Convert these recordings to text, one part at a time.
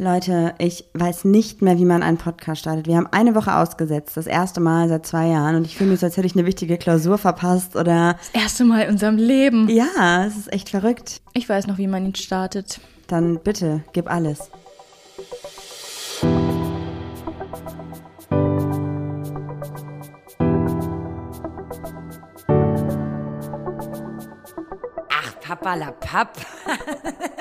Leute, ich weiß nicht mehr, wie man einen Podcast startet. Wir haben eine Woche ausgesetzt, das erste Mal seit zwei Jahren. Und ich fühle mich so, als hätte ich eine wichtige Klausur verpasst oder. Das erste Mal in unserem Leben. Ja, es ist echt verrückt. Ich weiß noch, wie man ihn startet. Dann bitte, gib alles. Ach, Papa la Papp.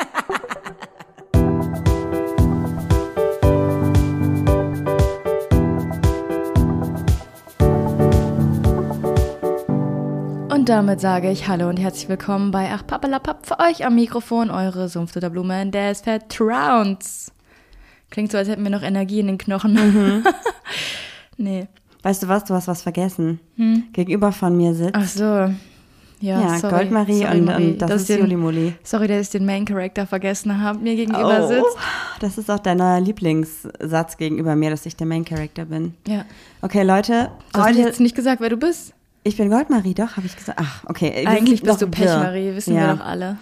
Und damit sage ich Hallo und herzlich willkommen bei Ach Pappalapapp für euch am Mikrofon, eure Sumpfdutter Blume, der ist vertrauens. Klingt so, als hätten wir noch Energie in den Knochen. Mhm. nee. Weißt du was, du hast was vergessen. Gegenüber von mir sitzt. Ach so. Ja, ja, sorry. Goldmarie sorry, und, und das dass ist ich den- Juli Muli. Sorry, dass ich den Main Character vergessen habe, mir gegenüber sitzt. das ist auch dein neuer Lieblingssatz gegenüber mir, dass ich der Main Character bin. Ja. Okay, Leute, Du hast jetzt nicht gesagt, wer du bist. Ich bin Goldmarie, doch, habe ich gesagt. Ach, okay. Eigentlich bist du. Pechmarie, wissen ja. wir doch alle.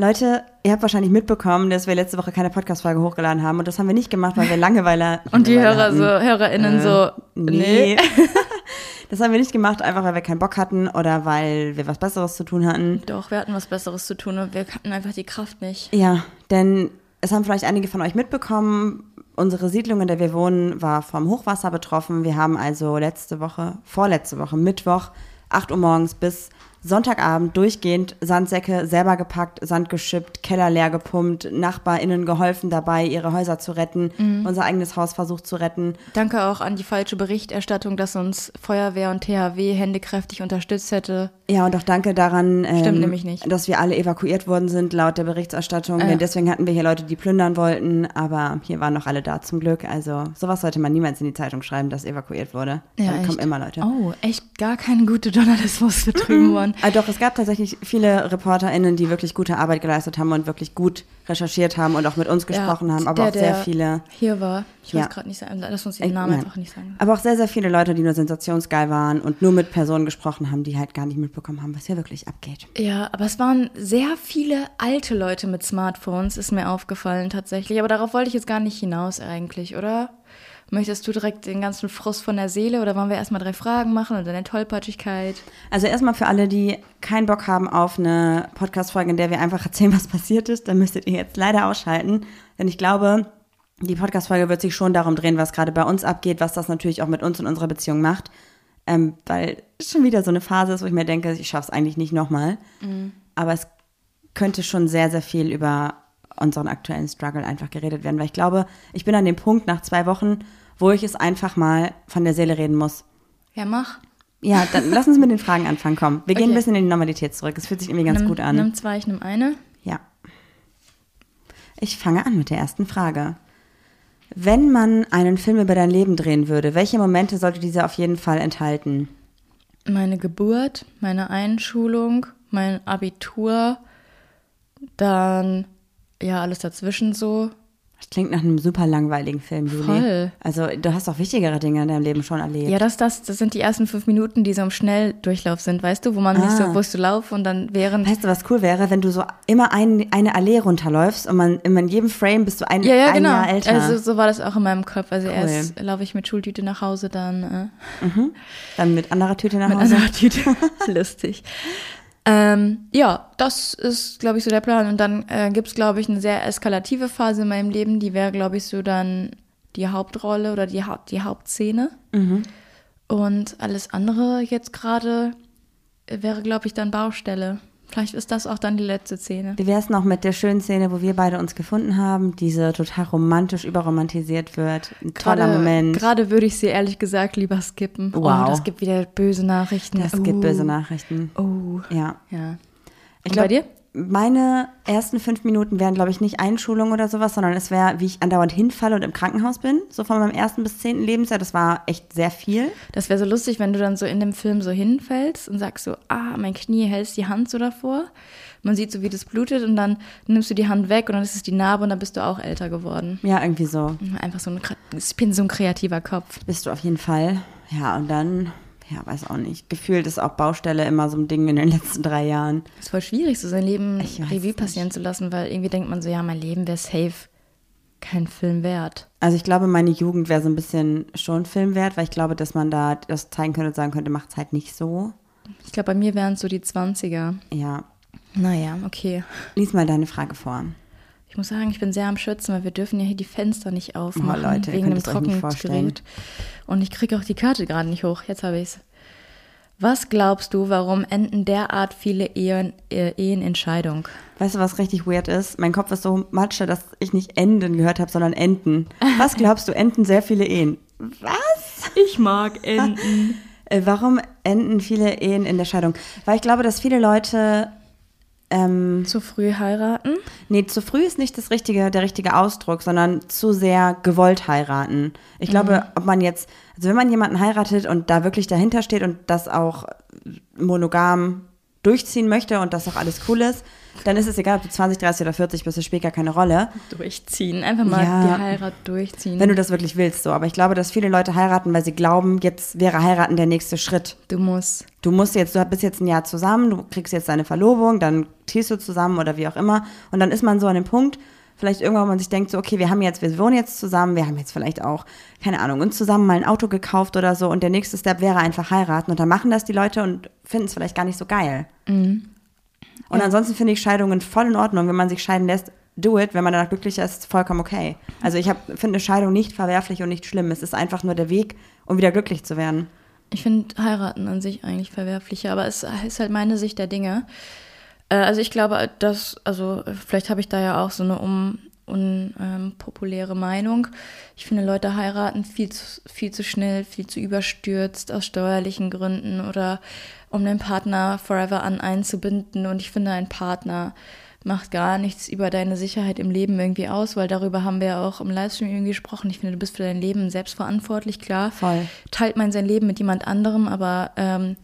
Leute, ihr habt wahrscheinlich mitbekommen, dass wir letzte Woche keine Podcast-Folge hochgeladen haben und das haben wir nicht gemacht, weil wir Langeweile Und die Hörer so, hatten. HörerInnen Äh, so, Nee. das haben wir nicht gemacht, einfach weil wir keinen Bock hatten oder weil wir was Besseres zu tun hatten. Doch, wir hatten was Besseres zu tun und wir hatten einfach die Kraft nicht. Ja, denn es haben vielleicht einige von euch mitbekommen, unsere Siedlung, in der wir wohnen, war vom Hochwasser betroffen. Wir haben also letzte Woche, vorletzte Woche, Mittwoch, 8 Uhr morgens bis Sonntagabend durchgehend Sandsäcke selber gepackt, Sand geschippt, Keller leer gepumpt, NachbarInnen geholfen dabei, ihre Häuser zu retten, Mhm. unser eigenes Haus versucht zu retten. Danke auch an die falsche Berichterstattung, dass uns Feuerwehr und THW händekräftig unterstützt hätte. Ja, und auch danke daran, ähm, Stimmt nämlich nicht. dass wir alle evakuiert worden sind, laut der Berichterstattung. Ja. Denn deswegen hatten wir hier Leute, die plündern wollten, aber hier waren noch alle da zum Glück. Also sowas sollte man niemals in die Zeitung schreiben, dass evakuiert wurde. Dann kommen immer Leute. Oh, echt gar kein guter Journalismus betrieben worden. Ah, doch, es gab tatsächlich viele ReporterInnen, die wirklich gute Arbeit geleistet haben und wirklich gut recherchiert haben und auch mit uns gesprochen Ja, haben, aber der, auch sehr viele. Hier war. Ich Ja. weiß gerade nicht sagen. Lass uns den Äh, Namen nein. einfach nicht sagen. Aber auch sehr, sehr viele Leute, die nur sensationsgeil waren und nur mit Personen gesprochen haben, die halt gar nicht mitbekommen haben, was hier wirklich abgeht. Ja, aber es waren sehr viele alte Leute mit Smartphones, ist mir aufgefallen tatsächlich. Aber darauf wollte ich jetzt gar nicht hinaus eigentlich, oder? Möchtest du direkt den ganzen Frust von der Seele oder wollen wir erstmal drei Fragen machen und deine Tollpatschigkeit? Also erstmal für alle, die keinen Bock haben auf eine Podcast-Folge, in der wir einfach erzählen, was passiert ist, dann müsstet ihr jetzt leider ausschalten. Denn ich glaube, die Podcast-Folge wird sich schon darum drehen, was gerade bei uns abgeht, was das natürlich auch mit uns und unserer Beziehung macht. Ähm, weil es schon wieder so eine Phase ist, wo ich mir denke, ich schaffe es eigentlich nicht nochmal. Aber es könnte schon sehr, sehr viel über unseren aktuellen Struggle einfach geredet werden. Weil ich glaube, ich bin an dem Punkt nach zwei Wochen, wo ich es einfach mal von der Seele reden muss. Ja, mach. Ja, dann lass uns mit den Fragen anfangen. Komm, wir gehen Okay. ein bisschen in die Normalität zurück. Es fühlt sich irgendwie ganz nimm, gut an. Nimm zwei, ich nimm eine. Ja. Ich fange an mit der ersten Frage. Wenn man einen Film über dein Leben drehen würde, welche Momente sollte dieser auf jeden Fall enthalten? Meine Geburt, meine Einschulung, mein Abitur, dann ja alles dazwischen so. Das klingt nach einem super langweiligen Film, Juli. Voll. Also du hast doch wichtigere Dinge in deinem Leben schon erlebt. Ja, das, das, das sind die ersten fünf Minuten, die so im Schnelldurchlauf sind, weißt du, wo man nicht Ah. so, wo du laufst und dann während. Weißt du, was cool wäre, wenn du so immer ein, eine Allee runterläufst und man immer in jedem Frame bist du ein, Ja, ja, ein genau. Jahr älter. Also so war das auch in meinem Kopf. Also Cool. erst laufe ich mit Schultüte nach Hause, dann äh, Dann mit anderer Tüte nach mit Hause. anderer Tüte. Lustig. Ähm, ja, das ist, glaube ich, so der Plan. Und dann äh, gibt es, glaube ich, eine sehr eskalative Phase in meinem Leben. Die wäre, glaube ich, so dann die Hauptrolle oder die, Haupt die Hauptszene. Mhm. Und alles andere jetzt gerade wäre, glaube ich, dann Baustelle. Vielleicht ist das auch dann die letzte Szene. Wie wär's noch mit der schönen Szene, wo wir beide uns gefunden haben, diese total romantisch überromantisiert wird? Ein toller Gerade- Moment. Gerade würde ich sie ehrlich gesagt lieber skippen. Wow. Oh, das gibt wieder böse Nachrichten. Das oh. gibt böse Nachrichten. Oh. Ja. Ja. Ich Und bei dir? Meine ersten fünf Minuten wären, glaube ich, nicht Einschulung oder sowas, sondern es wäre, wie ich andauernd hinfalle und im Krankenhaus bin. So von meinem ersten bis zehnten Lebensjahr. Das war echt sehr viel. Das wäre so lustig, wenn du dann so in dem Film so hinfällst und sagst so, ah, mein Knie, hältst die Hand so davor. Man sieht so, wie das blutet und dann nimmst du die Hand weg und dann ist es die Narbe und dann bist du auch älter geworden. Ja, irgendwie so. Einfach so ein, ich bin so ein kreativer Kopf. Bist du auf jeden Fall. Ja, und dann, ja, weiß auch nicht. Gefühlt ist auch Baustelle immer so ein Ding in den letzten drei Jahren. ist voll schwierig, so sein Leben Revue nicht. passieren zu lassen, weil irgendwie denkt man so, ja, mein Leben wäre safe kein Film wert. Also ich glaube, meine Jugend wäre so ein bisschen schon Film wert, weil ich glaube, dass man da das zeigen könnte und sagen könnte, macht's halt nicht so. Ich glaube, bei mir wären es so die 20er. Ja. Naja, okay. Lies mal deine Frage vor. Ich muss sagen, ich bin sehr am Schützen, weil wir dürfen ja hier die Fenster nicht aufmachen Oh, Leute, wegen dem. Trockengerät. Und ich kriege auch die Karte gerade nicht hoch. Jetzt habe ich es. Was glaubst du, warum enden derart viele Ehen, äh, Ehen in Scheidung? Weißt du, was richtig weird ist? Mein Kopf ist so matsche, dass ich nicht Enden gehört habe, sondern Enten. Was glaubst du, enden sehr viele Ehen? Was? Ich mag Enden. Äh, warum enden viele Ehen in der Scheidung? Weil ich glaube, dass viele Leute ähm, Zu früh heiraten? Nee, zu früh ist nicht das richtige, der richtige Ausdruck, sondern zu sehr gewollt heiraten. Ich glaube, ob man jetzt, also wenn man jemanden heiratet und da wirklich dahinter steht und das auch monogam durchziehen möchte und das auch alles cool ist, dann ist es egal, ob du 20, 30 oder 40 bist, das spielt gar keine Rolle. Durchziehen. Einfach mal Ja. die Heirat durchziehen. Wenn du das wirklich willst, so. Aber ich glaube, dass viele Leute heiraten, weil sie glauben, jetzt wäre heiraten der nächste Schritt. du musst. Du musst jetzt, du bist jetzt ein Jahr zusammen, du kriegst jetzt deine Verlobung, dann ziehst du zusammen oder wie auch immer. Und dann ist man so an dem Punkt, vielleicht irgendwann, wo man sich denkt, so, okay, wir haben jetzt, wir wohnen jetzt zusammen, wir haben jetzt vielleicht auch, keine Ahnung, uns zusammen mal ein Auto gekauft oder so. Und der nächste Step wäre einfach heiraten. Und dann machen das die Leute und finden es vielleicht gar nicht so geil. Und ansonsten finde ich Scheidungen voll in Ordnung. Wenn man sich scheiden lässt, do it. Wenn man danach glücklich ist, vollkommen okay. Also ich finde eine Scheidung nicht verwerflich und nicht schlimm. Es ist einfach nur der Weg, um wieder glücklich zu werden. Ich finde heiraten an sich eigentlich verwerflicher, aber es ist halt meine Sicht der Dinge. Äh, also ich glaube, dass, also vielleicht habe ich da ja auch so eine um, unpopuläre Meinung. Ich finde, Leute heiraten viel zu, viel zu schnell, viel zu überstürzt aus steuerlichen Gründen oder um den Partner forever an einzubinden. Und ich finde, ein Partner macht gar nichts über deine Sicherheit im Leben irgendwie aus, weil darüber haben wir ja auch im Livestream irgendwie gesprochen. Ich finde, du bist für dein Leben selbst verantwortlich, klar. Voll. Teilt man sein Leben mit jemand anderem, aber ähm,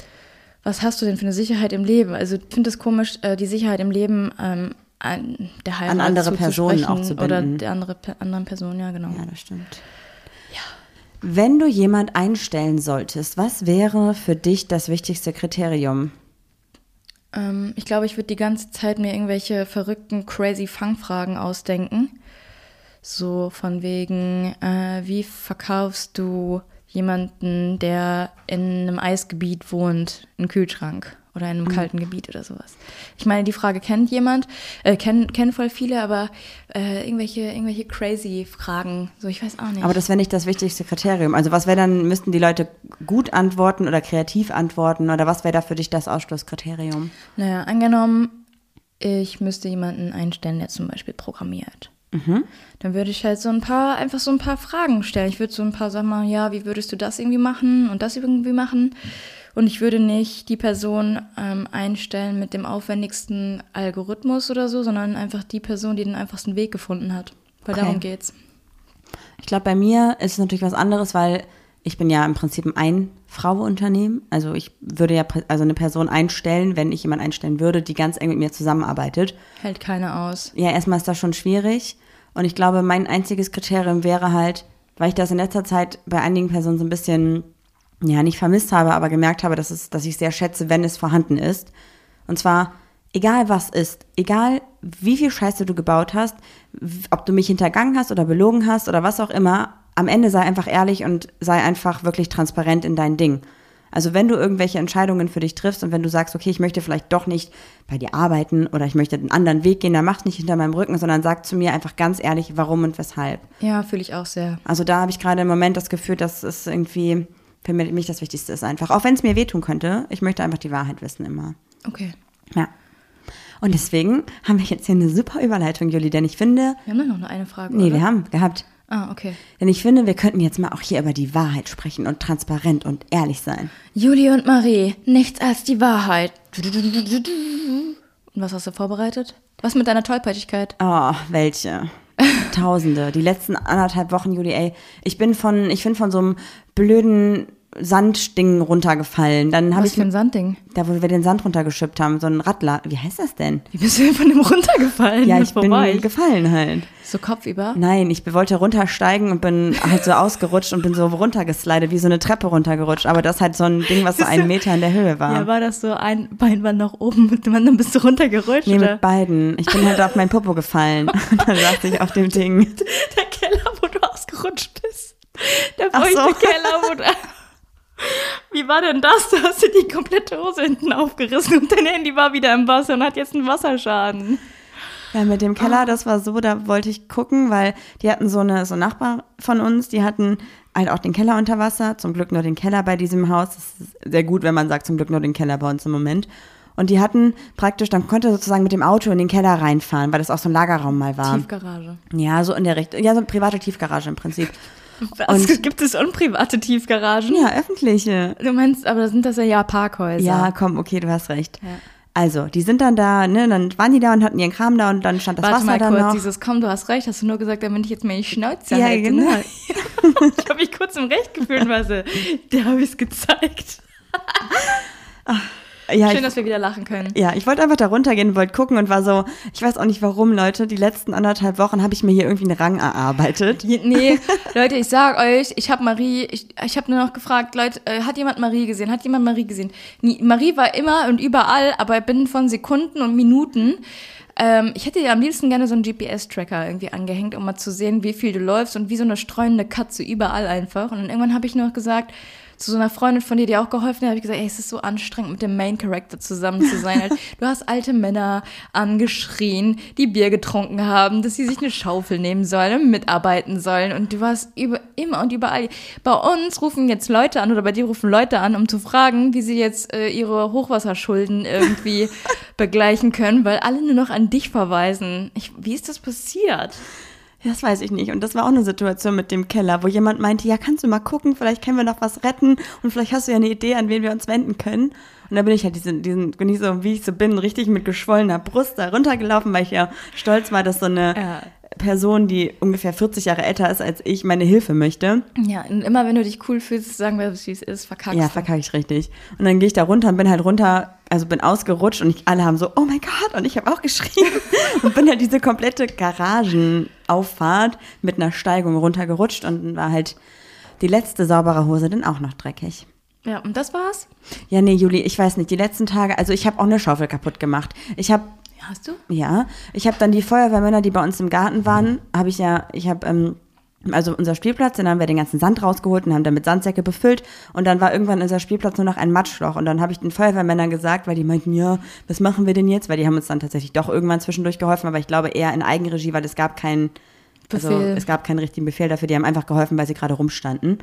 was hast du denn für eine Sicherheit im Leben? Also ich finde es komisch, äh, die Sicherheit im Leben ähm, an der Heirat An andere Personen auch zu Oder binden. der andere, anderen Person, ja genau. Ja, das stimmt. Wenn du jemand einstellen solltest, was wäre für dich das wichtigste Kriterium? Ähm, ich glaube, ich würde die ganze Zeit mir irgendwelche verrückten, crazy Fangfragen ausdenken. So von wegen, äh, wie verkaufst du jemanden, der in einem Eisgebiet wohnt, einen Kühlschrank oder in einem kalten Gebiet oder sowas? Ich meine, die Frage kennt jemand, äh, kennen, kennen voll viele, aber äh, irgendwelche, irgendwelche crazy Fragen, so ich weiß auch nicht. Aber das wäre nicht das wichtigste Kriterium. Also was wäre dann, müssten die Leute gut antworten oder kreativ antworten oder was wäre da für dich das Ausschlusskriterium? Naja, angenommen, ich müsste jemanden einstellen, der zum Beispiel programmiert. Dann würde ich halt so ein paar, einfach so ein paar Fragen stellen. Ich würde so ein paar sagen, ja, wie würdest du das irgendwie machen und das irgendwie machen? Und ich würde nicht die Person ähm, einstellen mit dem aufwendigsten Algorithmus oder so, sondern einfach die Person, die den einfachsten Weg gefunden hat. Weil Okay. darum geht's. Ich glaube, bei mir ist es natürlich was anderes, weil ich bin ja im Prinzip ein Ein-Frau-Unternehmen. Also ich würde ja also eine Person einstellen, wenn ich jemanden einstellen würde, die ganz eng mit mir zusammenarbeitet. Hält keiner aus. Ja, erstmal ist das schon schwierig. Und ich glaube, mein einziges Kriterium wäre halt, weil ich das in letzter Zeit bei einigen Personen so ein bisschen, ja, nicht vermisst habe, aber gemerkt habe, dass, es, dass ich sehr schätze, wenn es vorhanden ist. Und zwar, egal was ist, egal wie viel Scheiße du gebaut hast, ob du mich hintergangen hast oder belogen hast oder was auch immer, am Ende sei einfach ehrlich und sei einfach wirklich transparent in dein Ding. Also wenn du irgendwelche Entscheidungen für dich triffst und wenn du sagst, okay, ich möchte vielleicht doch nicht bei dir arbeiten oder ich möchte einen anderen Weg gehen, dann mach's nicht hinter meinem Rücken, sondern sag zu mir einfach ganz ehrlich, warum und weshalb. Ja, fühle ich auch sehr. Also da habe ich gerade im Moment das Gefühl, dass es irgendwie für mich das Wichtigste ist einfach. Auch wenn es mir wehtun könnte, ich möchte einfach die Wahrheit wissen immer. Okay. Ja. Und deswegen haben wir jetzt hier eine super Überleitung, Juli, denn ich finde, Wir haben dann noch nur eine Frage. nee, oder? wir haben gehabt. Ah, okay. Denn ich finde, wir könnten jetzt mal auch hier über die Wahrheit sprechen und transparent und ehrlich sein. Juli und Marie, nichts als die Wahrheit. Und was hast du vorbereitet? Was mit deiner Tollpatschigkeit? Oh, welche? Tausende. Die letzten anderthalb Wochen, Juli, ey. Ich bin von, ich bin von so einem blöden Sandding runtergefallen. Dann habe Was ich für ein Sandding? da, wo wir den Sand runtergeschippt haben, so ein Radler. Wie heißt das denn? Wie bist du denn von dem runtergefallen? Ja, ich war bin gefallen halt. So kopfüber? Nein, ich wollte runtersteigen und bin halt so ausgerutscht und bin so runtergeslidet, wie so eine Treppe runtergerutscht. Aber das ist halt so ein Ding, was so einen Meter in der Höhe war. Ja, war das so ein Bein war nach oben und dann bist du runtergerutscht? nee, oder? mit beiden. Ich bin halt auf mein Popo gefallen. da saß ich auf dem Ding. Der Keller, wo du ausgerutscht bist. Der feuchte so. Keller, wo du... Wie war denn das? Du hast dir die komplette Hose hinten aufgerissen und dein Handy war wieder im Wasser und hat jetzt einen Wasserschaden. Ja, mit dem Keller, das war so, da wollte ich gucken, weil die hatten so eine so Nachbar von uns, die hatten halt auch den Keller unter Wasser, zum Glück nur den Keller bei diesem Haus. Das ist sehr gut, wenn man sagt, zum Glück nur den Keller bei uns im Moment. Und die hatten praktisch, dann konnte sozusagen mit dem Auto in den Keller reinfahren, weil das auch so ein Lagerraum mal war. Tiefgarage. Ja, so in der Richtung. Ja, so eine private Tiefgarage im Prinzip. Was? Und- Gibt es unprivate Tiefgaragen? Ja, öffentliche. Du meinst, aber sind das ja, ja Parkhäuser. Ja, komm, okay, du hast recht. Ja. Also, die sind dann da, ne, dann waren die da und hatten ihren Kram da und dann stand das Warte Wasser mal da kurz, noch. dieses komm, du hast recht, hast du nur gesagt, damit ich jetzt meine Schnauze Ja, genau. Ne? ich habe mich kurz im Recht gefühlt, weil so, der habe ich es gezeigt. ja, Schön, ich, dass wir wieder lachen können. ja, ich wollte einfach da runtergehen, wollte gucken und war so, ich weiß auch nicht warum, Leute, die letzten anderthalb Wochen habe ich mir hier irgendwie einen Rang erarbeitet. Nee, Leute, ich sag euch, ich habe Marie, ich, ich habe nur noch gefragt, Leute, äh, hat jemand Marie gesehen? Hat jemand Marie gesehen? Nie, Marie war immer und überall, aber binnen von Sekunden und Minuten. Ähm, ich hätte dir am liebsten gerne so einen GPS-Tracker irgendwie angehängt, um mal zu sehen, wie viel du läufst und wie so eine streunende Katze überall einfach. Und dann irgendwann habe ich nur noch gesagt, zu so einer Freundin von dir, die auch geholfen hat, habe ich gesagt, ey, es ist so anstrengend, mit dem Main Character zusammen zu sein. Du hast alte Männer angeschrien, die Bier getrunken haben, dass sie sich eine Schaufel nehmen sollen und mitarbeiten sollen. Und du warst über, immer und überall. Bei uns rufen jetzt Leute an oder bei dir rufen Leute an, um zu fragen, wie sie jetzt äh, ihre Hochwasserschulden irgendwie begleichen können, weil alle nur noch an dich verweisen. Ich, wie ist das passiert? Das weiß ich nicht. Und das war auch eine Situation mit dem Keller, wo jemand meinte, ja, kannst du mal gucken, vielleicht können wir noch was retten und vielleicht hast du ja eine Idee, an wen wir uns wenden können. Und da bin ich halt diesen, diesen, bin ich so, wie ich so bin, richtig mit geschwollener Brust da runtergelaufen, weil ich ja stolz war, dass so eine Ja. Person, die ungefähr 40 Jahre älter ist als ich, meine Hilfe möchte. Ja, und immer wenn du dich cool fühlst, sagen wir, wie es ist, verkackst Ja, verkacke ich richtig. Und dann gehe ich da runter und bin halt runter, also bin ausgerutscht und ich, alle haben so, oh mein Gott, und ich habe auch geschrien und bin halt diese komplette Garagenauffahrt mit einer Steigung runtergerutscht und dann war halt die letzte saubere Hose dann auch noch dreckig. Ja, und das war's? Ja, nee, Juli, ich weiß nicht, die letzten Tage, also ich habe auch eine Schaufel kaputt gemacht. Ich habe hast du? ja, ich habe dann die Feuerwehrmänner, die bei uns im Garten waren, habe ich ja, ich habe, ähm, also unser Spielplatz, dann haben wir den ganzen Sand rausgeholt und haben damit Sandsäcke befüllt. Und dann war irgendwann unser Spielplatz nur noch ein Matschloch. Und dann habe ich den Feuerwehrmännern gesagt, weil die meinten, ja, was machen wir denn jetzt? Weil die haben uns dann tatsächlich doch irgendwann zwischendurch geholfen, aber ich glaube eher in Eigenregie, weil es gab keinen, also es gab keinen richtigen Befehl dafür, die haben einfach geholfen, weil sie gerade rumstanden.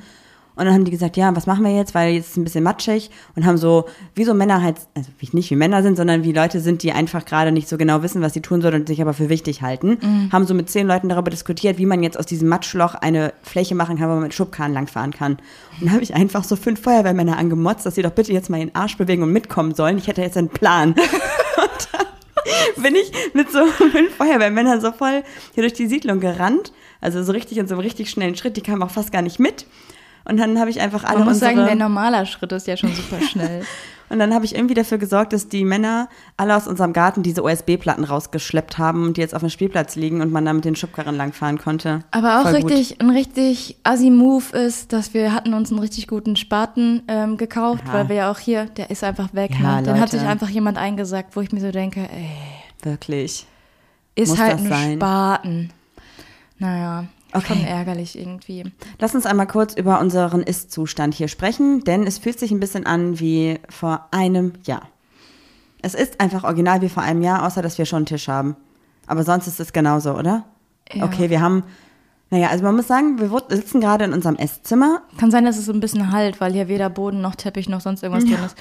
Und dann haben die gesagt, ja, was machen wir jetzt, weil jetzt ist es ein bisschen matschig und haben so, wie so Männer halt, also nicht wie Männer sind, sondern wie Leute sind, die einfach gerade nicht so genau wissen, was sie tun sollen und sich aber für wichtig halten, haben so mit zehn Leuten darüber diskutiert, wie man jetzt aus diesem Matschloch eine Fläche machen kann, wo man mit Schubkarren langfahren kann. Und dann habe ich einfach so fünf Feuerwehrmänner angemotzt, dass sie doch bitte jetzt mal ihren Arsch bewegen und mitkommen sollen. Ich hätte jetzt einen Plan. und dann bin ich mit so fünf Feuerwehrmännern so voll hier durch die Siedlung gerannt. Also so richtig in so einem richtig schnellen Schritt. Die kamen auch fast gar nicht mit. Und dann habe ich einfach alle Man muss unsere... sagen, der normaler Schritt ist ja schon super schnell. Und dann habe ich irgendwie dafür gesorgt, dass die Männer alle aus unserem Garten diese USB-Platten rausgeschleppt haben und die jetzt auf dem Spielplatz liegen und man da mit den Schubkarren langfahren konnte. Aber auch Voll gut. richtig, ein richtig assi-Move ist, dass wir hatten uns einen richtig guten Spaten ähm, gekauft, Ja. weil wir ja auch hier, der ist einfach weg. Ja, ne? Den hat sich einfach jemand eingesagt, wo ich mir so denke, ey, Wirklich. ist Muss halt ein sein? Spaten. Naja, Okay. schon ärgerlich irgendwie. Lass uns einmal kurz über unseren Ist-Zustand hier sprechen, denn es fühlt sich ein bisschen an wie vor einem Jahr. Es ist einfach original wie vor einem Jahr, außer dass wir schon einen Tisch haben. Aber sonst ist es genauso, oder? Ja. Okay, wir haben, naja, also man muss sagen, wir sitzen gerade in unserem Esszimmer. Kann sein, dass es so ein bisschen halt, weil hier weder Boden noch Teppich noch sonst irgendwas drin ist.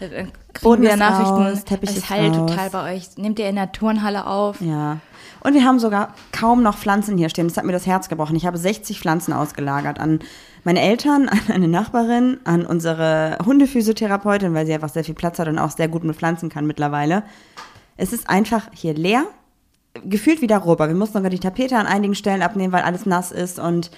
Äh, äh, Kriegen Boden wir ist Nachrichten, raus, Teppich es ist halt raus. total bei euch. Nehmt ihr in der Turnhalle auf? Ja. Und wir haben sogar kaum noch Pflanzen hier stehen. Das hat mir das Herz gebrochen. Ich habe 60 Pflanzen ausgelagert an meine Eltern, an eine Nachbarin, an unsere Hundephysiotherapeutin, weil sie einfach sehr viel Platz hat und auch sehr gut mit Pflanzen kann mittlerweile. Es ist einfach hier leer. Gefühlt wieder Rohrbau. Wir mussten sogar die Tapete an einigen Stellen abnehmen, weil alles nass ist und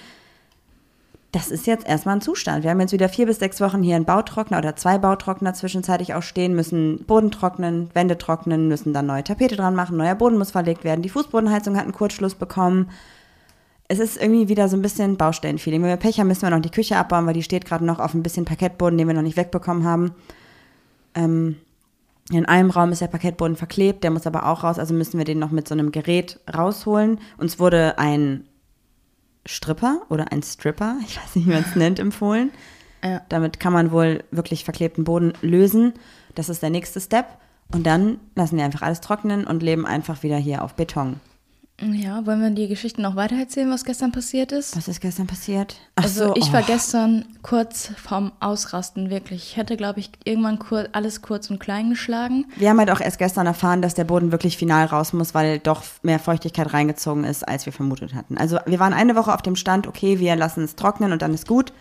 das ist jetzt erstmal ein Zustand. Wir haben jetzt wieder vier bis sechs Wochen hier einen Bautrockner oder zwei Bautrockner zwischenzeitlich auch stehen, müssen Boden trocknen, Wände trocknen, müssen dann neue Tapete dran machen, neuer Boden muss verlegt werden. Die Fußbodenheizung hat einen Kurzschluss bekommen. Es ist irgendwie wieder so ein bisschen Baustellenfeeling. Wenn wir Pech haben, müssen wir noch die Küche abbauen, weil die steht gerade noch auf ein bisschen Parkettboden, den wir noch nicht wegbekommen haben. Ähm, in einem Raum ist der Parkettboden verklebt, der muss aber auch raus, also müssen wir den noch mit so einem Gerät rausholen. Uns wurde ein Stripper oder ein Stripper, ich weiß nicht, wie man es nennt, empfohlen. Ja. Damit kann man wohl wirklich verklebten Boden lösen. Das ist der nächste Step. Und dann lassen wir einfach alles trocknen und leben einfach wieder hier auf Beton. Ja, wollen wir die Geschichte noch weiter erzählen, was gestern passiert ist? Was ist gestern passiert? Ach Also so, ich war oh. gestern kurz vorm Ausrasten, wirklich. Ich hätte, glaube ich, irgendwann kur alles kurz und klein geschlagen. Wir haben halt auch erst gestern erfahren, dass der Boden wirklich final raus muss, weil doch mehr Feuchtigkeit reingezogen ist, als wir vermutet hatten. Also wir waren eine Woche auf dem Stand, okay, wir lassen es trocknen und dann ist gut.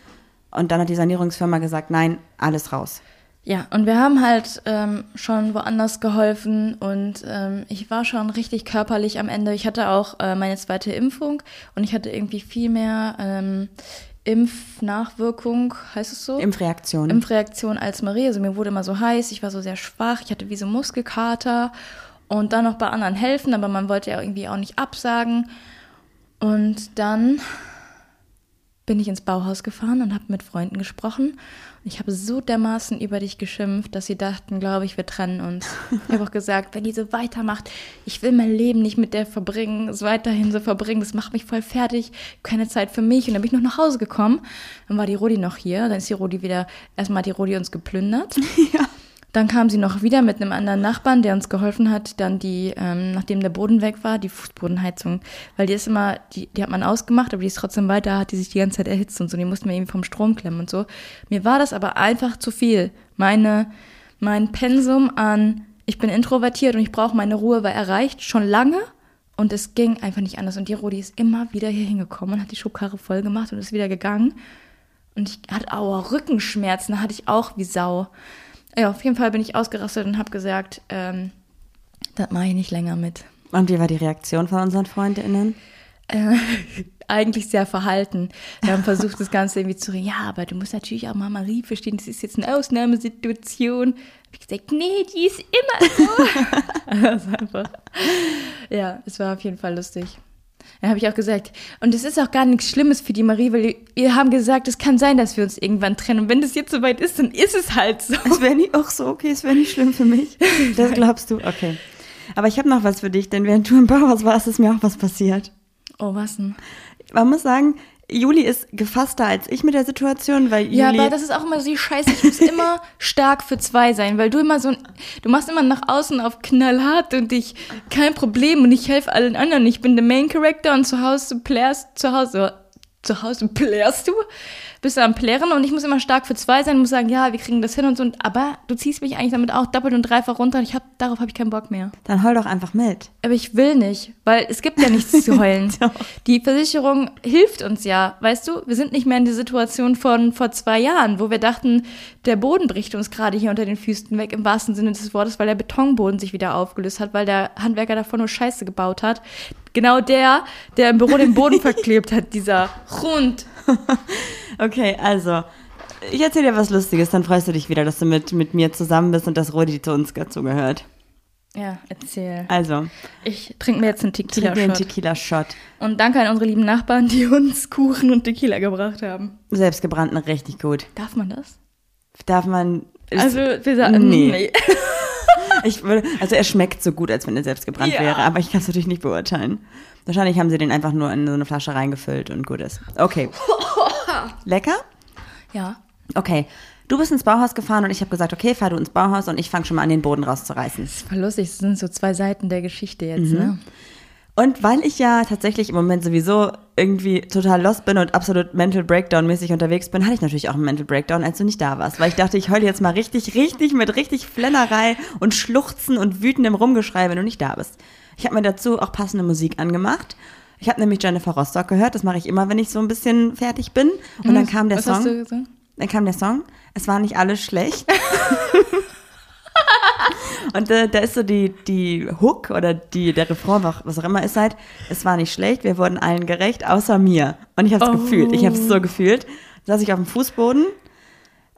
Und dann hat die Sanierungsfirma gesagt, nein, alles raus. Ja, und wir haben halt ähm, schon woanders geholfen und ähm, ich war schon richtig körperlich am Ende. Ich hatte auch äh, meine zweite Impfung und ich hatte irgendwie viel mehr ähm, Impfnachwirkung, heißt es so? Impfreaktion. Impfreaktion als Marie. Also mir wurde immer so heiß, ich war so sehr schwach, ich hatte wie so Muskelkater und dann noch bei anderen helfen, aber man wollte ja irgendwie auch nicht absagen. Und dann bin ich ins Bauhaus gefahren und habe mit Freunden gesprochen. Ich habe so dermaßen über dich geschimpft, dass sie dachten, glaube ich, wir trennen uns. Ich habe auch gesagt, wenn die so weitermacht, ich will mein Leben nicht mit der verbringen, es weiterhin so verbringen, das macht mich voll fertig, keine Zeit für mich. Und dann bin ich noch nach Hause gekommen, dann war die Rodi noch hier, dann ist die Rodi wieder, erstmal hat die Rodi uns geplündert. ja. Dann kam sie noch wieder mit einem anderen Nachbarn, der uns geholfen hat, dann die, ähm, nachdem der Boden weg war, die Fußbodenheizung. Weil die ist immer, die, die hat man ausgemacht, aber die ist trotzdem weiter, hat die sich die ganze Zeit erhitzt und so. Die mussten wir irgendwie vom Strom klemmen und so. Mir war das aber einfach zu viel. Meine, mein Pensum an, ich bin introvertiert und ich brauche meine Ruhe, war erreicht schon lange. Und es ging einfach nicht anders. Und die Rodi ist immer wieder hier hingekommen und hat die Schubkarre voll gemacht und ist wieder gegangen. Und ich hatte aua, Rückenschmerzen, hatte ich auch wie Sau. Ja, auf jeden Fall bin ich ausgerastet und habe gesagt, ähm, das mache ich nicht länger mit. Und wie war die Reaktion von unseren FreundInnen? Äh, eigentlich sehr verhalten. Wir haben versucht, das Ganze irgendwie zu reden. Ja, aber du musst natürlich auch mal Marie verstehen, das ist jetzt eine Ausnahmesituation. Hab ich gesagt, nee, die ist immer so. also einfach. Ja, es war auf jeden Fall lustig. Dann habe ich auch gesagt, und es ist auch gar nichts Schlimmes für die Marie, weil wir haben gesagt, es kann sein, dass wir uns irgendwann trennen. Und wenn das jetzt soweit ist, dann ist es halt so. Es wäre nicht auch so, okay, es wäre nicht schlimm für mich. Das glaubst du? Okay. Aber ich habe noch was für dich, denn während du im Bauhaus warst, ist mir auch was passiert. Oh, was denn? Man muss sagen, Juli ist gefasster als ich mit der Situation, weil Juli. Ja, aber das ist auch immer so die Scheiße. Ich muss immer stark für zwei sein, weil du immer so, ein- du machst immer nach außen auf knallhart und ich, kein Problem und ich helfe allen anderen. Ich bin der Main Character und zu Hause plärst, zu Hause, zu Hause plärst du, bist du am Plären und ich muss immer stark für zwei sein, muss sagen, ja, wir kriegen das hin und so. Aber du ziehst mich eigentlich damit auch doppelt und dreifach runter und ich hab, darauf habe ich keinen Bock mehr. Dann heul doch einfach mit. Aber ich will nicht, weil es gibt ja nichts zu heulen. Die Versicherung hilft uns ja, weißt du? Wir sind nicht mehr in der Situation von vor zwei Jahren, wo wir dachten, der Boden bricht uns gerade hier unter den Füßen weg, im wahrsten Sinne des Wortes, weil der Betonboden sich wieder aufgelöst hat, weil der Handwerker davor nur Scheiße gebaut hat. Genau der, der im Büro den Boden verklebt hat, dieser Hund. Okay, also. Ich erzähle dir was Lustiges, dann freust du dich wieder, dass du mit, mit mir zusammen bist und dass Rodi zu uns dazu gehört. Ja, erzähl. Also, Ich trinke mir jetzt einen trink mir einen Tequila-Shot. Tequila-Shot. Und danke an unsere lieben Nachbarn, die uns Kuchen und Tequila gebracht haben. Selbstgebrannten richtig gut. Darf man das? Darf man. Also, wir sagen, Nee. nee. Ich würde, also er schmeckt so gut, als wenn er selbst gebrannt Ja. wäre, aber ich kann es natürlich nicht beurteilen. Wahrscheinlich haben sie den einfach nur in so eine Flasche reingefüllt und gut ist. Okay. Lecker? Ja. Okay. Du bist ins Bauhaus gefahren und ich habe gesagt, okay, fahr du ins Bauhaus und ich fange schon mal an, den Boden rauszureißen. Das ist voll lustig, das sind so zwei Seiten der Geschichte jetzt, ne? Und weil ich ja tatsächlich im Moment sowieso irgendwie total lost bin und absolut Mental Breakdown-mäßig unterwegs bin, hatte ich natürlich auch einen Mental Breakdown, als du nicht da warst. Weil ich dachte, ich heule jetzt mal richtig, richtig mit richtig Flennerei und Schluchzen und wütendem Rumgeschrei, wenn du nicht da bist. Ich habe mir dazu auch passende Musik angemacht. Ich habe nämlich Jennifer Rostock gehört, das mache ich immer, wenn ich so ein bisschen fertig bin. Und dann kam der Was hast du Song. gesagt? Dann kam der Song. Es war nicht alles schlecht. Und äh, da ist so die, die Hook oder die, der Refrain, was was auch immer ist halt, es war nicht schlecht, wir wurden allen gerecht, außer mir. Und ich habe es Oh. gefühlt, ich habe es so gefühlt. Saß ich auf dem Fußboden,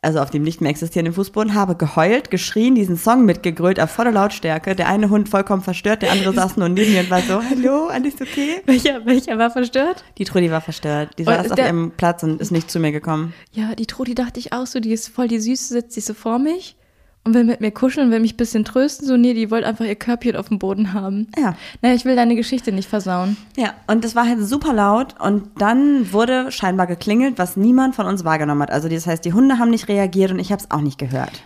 also auf dem nicht mehr existierenden Fußboden, habe geheult, geschrien, diesen Song mitgegrölt auf volle Lautstärke. Der eine Hund vollkommen verstört, der andere saß nur neben mir und war so, hallo, alles okay? Welcher, welcher war verstört? Die Trudi war verstört. Die saß auf ihrem Platz und ist nicht zu mir gekommen. Ja, die Trudi dachte ich auch so, die ist voll die Süße, sitzt sich so vor mich und will mit mir kuscheln, will mich ein bisschen trösten. So, nee, die wollte einfach ihr Körbchen auf dem Boden haben. Ja. Naja, ich will deine Geschichte nicht versauen. Ja, und es war halt super laut und dann wurde scheinbar geklingelt, was niemand von uns wahrgenommen hat. Also das heißt, die Hunde haben nicht reagiert und ich habe es auch nicht gehört.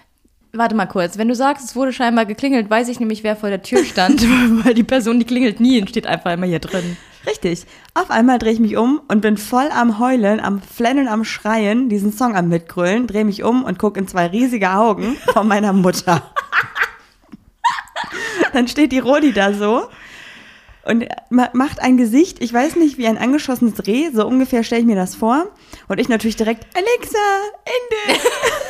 Warte mal kurz, wenn du sagst, es wurde scheinbar geklingelt, weiß ich nämlich, wer vor der Tür stand, weil die Person, die klingelt nie und steht einfach immer hier drin. Richtig. Auf einmal drehe ich mich um und bin voll am Heulen, am Flennen, am Schreien, diesen Song am Mitgrölen, drehe mich um und gucke in zwei riesige Augen von meiner Mutter. Dann steht die Rodi da so und ma- macht ein Gesicht, ich weiß nicht, wie ein angeschossenes Reh, so ungefähr stelle ich mir das vor. Und ich natürlich direkt, Alexa, Ende.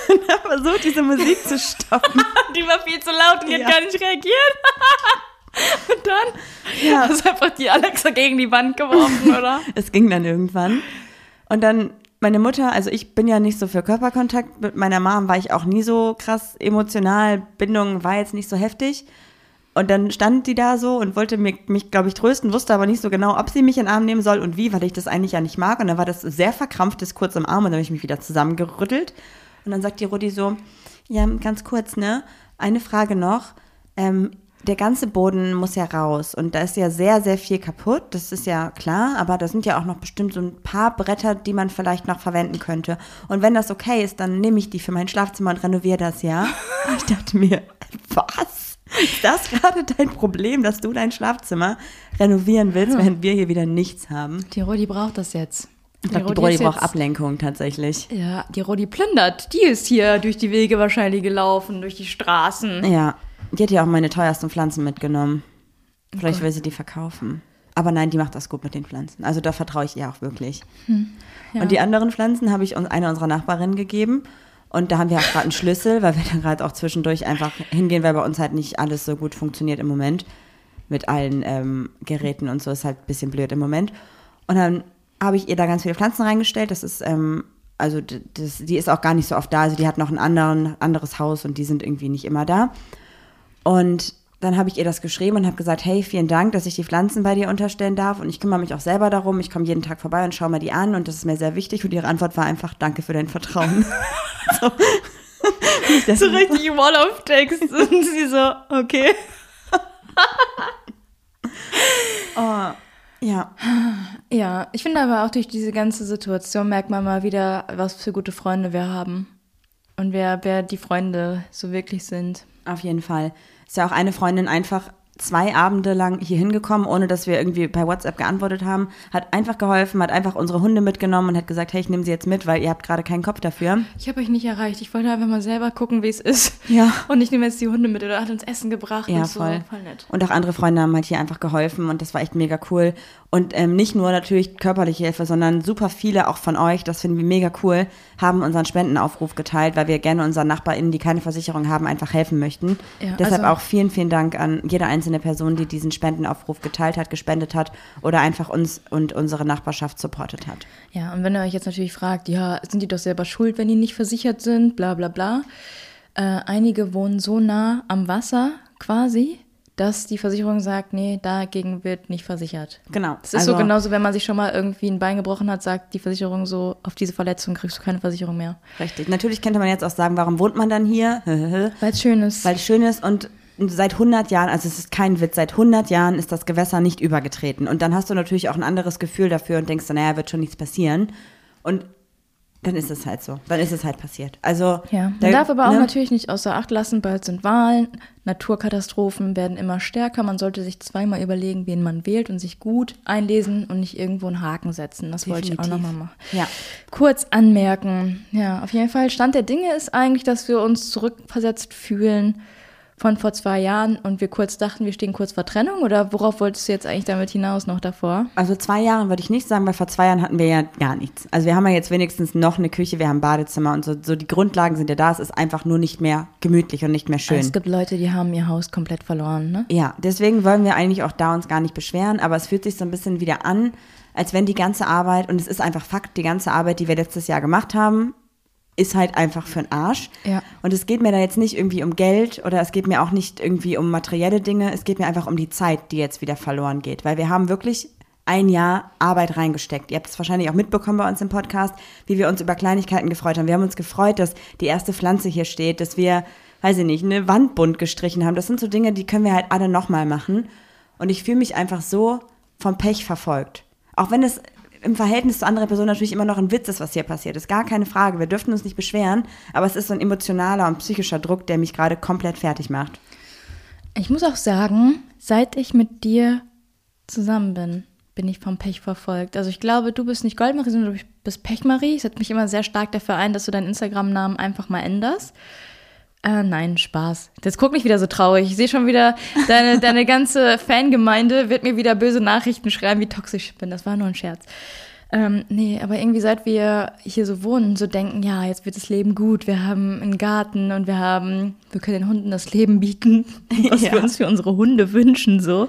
und habe versucht, diese Musik zu stoppen. Die war viel zu laut und die Ja. hat gar nicht reagiert. und dann Ja. hast du einfach die Alexa gegen die Wand geworfen, oder? Es ging dann irgendwann. Und dann meine Mutter, also ich bin ja nicht so für Körperkontakt. Mit meiner Mom war ich auch nie so krass emotional. Bindung war jetzt nicht so heftig. Und dann stand die da so und wollte mich, mich glaube ich, trösten, wusste aber nicht so genau, ob sie mich in den Arm nehmen soll und wie, weil ich das eigentlich ja nicht mag. Und dann war das sehr verkrampftes kurz im Arm und dann habe ich mich wieder zusammengerüttelt. Und dann sagt die Rudi so, ja, ganz kurz, ne? Eine Frage noch. Ähm, der ganze Boden muss ja raus und da ist ja sehr, sehr viel kaputt, das ist ja klar, aber da sind ja auch noch bestimmt so ein paar Bretter, die man vielleicht noch verwenden könnte. Und wenn das okay ist, dann nehme ich die für mein Schlafzimmer und renoviere das, ja? Ich dachte mir, was? Ist das gerade dein Problem, dass du dein Schlafzimmer renovieren willst, während wir hier wieder nichts haben? Die Rodi braucht das jetzt. Ich glaube, die Rodi Brody ist braucht Ablenkung tatsächlich. Ja, die Rodi plündert. Die ist hier durch die Wege wahrscheinlich gelaufen, durch die Straßen. Ja, die hat ja auch meine teuersten Pflanzen mitgenommen. Vielleicht will sie die verkaufen. Aber nein, die macht das gut mit den Pflanzen. Also da vertraue ich ihr auch wirklich. ja. Und die anderen Pflanzen habe ich uns einer unserer Nachbarinnen gegeben. Und da haben wir auch gerade einen Schlüssel, weil wir dann gerade auch zwischendurch einfach hingehen, weil bei uns halt nicht alles so gut funktioniert im Moment. Mit allen ähm, Geräten und so ist halt ein bisschen blöd im Moment. Und dann habe ich ihr da ganz viele Pflanzen reingestellt. Das ist, ähm, also das, die ist auch gar nicht so oft da. Also die hat noch ein anderen, anderes Haus und die sind irgendwie nicht immer da. Und dann habe ich ihr das geschrieben und habe gesagt, hey, vielen Dank, dass ich die Pflanzen bei dir unterstellen darf. Und ich kümmere mich auch selber darum. Ich komme jeden Tag vorbei und schaue mir die an. Und das ist mir sehr wichtig. Und ihre Antwort war einfach, danke für dein Vertrauen. so. So richtig Wall of Text. Und sie so, okay. ja, Ja, ich finde aber auch durch diese ganze Situation merkt man mal wieder, was für gute Freunde wir haben. Und wer, wer die Freunde so wirklich sind. auf jeden Fall. Ist ja auch eine Freundin einfach zwei Abende lang hier hingekommen, ohne dass wir irgendwie bei WhatsApp geantwortet haben, hat einfach geholfen, hat einfach unsere Hunde mitgenommen und hat gesagt, hey, ich nehme sie jetzt mit, weil ihr habt gerade keinen Kopf dafür. Ich habe euch nicht erreicht. Ich wollte einfach mal selber gucken, wie es ist. Ja. Und ich nehme jetzt die Hunde mit oder hat uns Essen gebracht Ja, und so. voll. Voll nett. Und auch andere Freunde haben halt hier einfach geholfen und das war echt mega cool. Und ähm, nicht nur natürlich körperliche Hilfe, sondern super viele auch von euch, das finden wir mega cool, haben unseren Spendenaufruf geteilt, weil wir gerne unseren NachbarInnen, die keine Versicherung haben, einfach helfen möchten. Ja, Deshalb also- auch vielen, vielen Dank an jede einzelne Person, die diesen Spendenaufruf geteilt hat, gespendet hat oder einfach uns und unsere Nachbarschaft supportet hat. Ja, und wenn ihr euch jetzt natürlich fragt, ja, sind die doch selber schuld, wenn die nicht versichert sind, bla bla bla. Äh, einige wohnen so nah am Wasser quasi, dass die Versicherung sagt, nee, dagegen wird nicht versichert. Genau. Es ist so genauso, wenn man sich schon mal irgendwie ein Bein gebrochen hat, sagt die Versicherung so, auf diese Verletzung kriegst du keine Versicherung mehr. Richtig. Natürlich könnte man jetzt auch sagen, warum wohnt man dann hier? Weil es schön ist. Weil es schön ist und seit 100 Jahren, also es ist kein Witz, seit 100 Jahren ist das Gewässer nicht übergetreten. Und dann hast du natürlich auch ein anderes Gefühl dafür und denkst, dann, naja, wird schon nichts passieren. Und dann ist es halt so. Dann ist es halt passiert. Also, ja, man da- darf aber auch ne? natürlich nicht außer Acht lassen, bald sind Wahlen, Naturkatastrophen werden immer stärker. Man sollte sich zweimal überlegen, wen man wählt und sich gut einlesen und nicht irgendwo einen Haken setzen. Das wollte ich auch Definitiv. nochmal machen. Ja. Kurz anmerken. Ja, auf jeden Fall. Stand der Dinge ist eigentlich, dass wir uns zurückversetzt fühlen von vor zwei Jahren und wir kurz dachten, wir stehen kurz vor Trennung? Oder worauf wolltest du jetzt eigentlich damit hinaus noch davor? Also zwei Jahren würde ich nicht sagen, weil vor zwei Jahren hatten wir ja gar nichts. Also wir haben ja jetzt wenigstens noch eine Küche, wir haben ein Badezimmer und so, so die Grundlagen sind ja da. Es ist einfach nur nicht mehr gemütlich und nicht mehr schön. Es gibt Leute, die haben ihr Haus komplett verloren, ne? Ja, deswegen wollen wir eigentlich auch da uns gar nicht beschweren, aber es fühlt sich so ein bisschen wieder an, als wenn die ganze Arbeit, und es ist einfach Fakt, die ganze Arbeit, die wir letztes Jahr gemacht haben, ist halt einfach für den Arsch. Ja. Und es geht mir da jetzt nicht irgendwie um Geld oder es geht mir auch nicht irgendwie um materielle Dinge, es geht mir einfach um die Zeit, die jetzt wieder verloren geht, weil wir haben wirklich ein Jahr Arbeit reingesteckt. Ihr habt es wahrscheinlich auch mitbekommen bei uns im Podcast, wie wir uns über Kleinigkeiten gefreut haben. Wir haben uns gefreut, dass die erste Pflanze hier steht, dass wir, weiß ich nicht, eine Wand bunt gestrichen haben. Das sind so Dinge, die können wir halt alle nochmal machen. Und ich fühle mich einfach so vom Pech verfolgt. Auch wenn es im Verhältnis zu anderer Personen natürlich immer noch ein Witz ist, was hier passiert ist. Gar keine Frage. Wir dürften uns nicht beschweren, aber es ist so ein emotionaler und psychischer Druck, der mich gerade komplett fertig macht. Ich muss auch sagen, seit ich mit dir zusammen bin, bin ich vom Pech verfolgt. Also ich glaube, du bist nicht Goldmarie, sondern du bist Pechmarie. Ich setze mich immer sehr stark dafür ein, dass du deinen Instagram-Namen einfach mal änderst. Äh, nein, Spaß. Jetzt guck mich wieder so traurig. Ich sehe schon wieder, deine, deine ganze Fangemeinde wird mir wieder böse Nachrichten schreiben, wie toxisch ich bin. Das war nur ein Scherz. Ähm, nee, aber irgendwie seit wir hier so wohnen, so denken, ja, jetzt wird das Leben gut. Wir haben einen Garten und wir haben, wir können den Hunden das Leben bieten, was Ja. wir uns für unsere Hunde wünschen, so.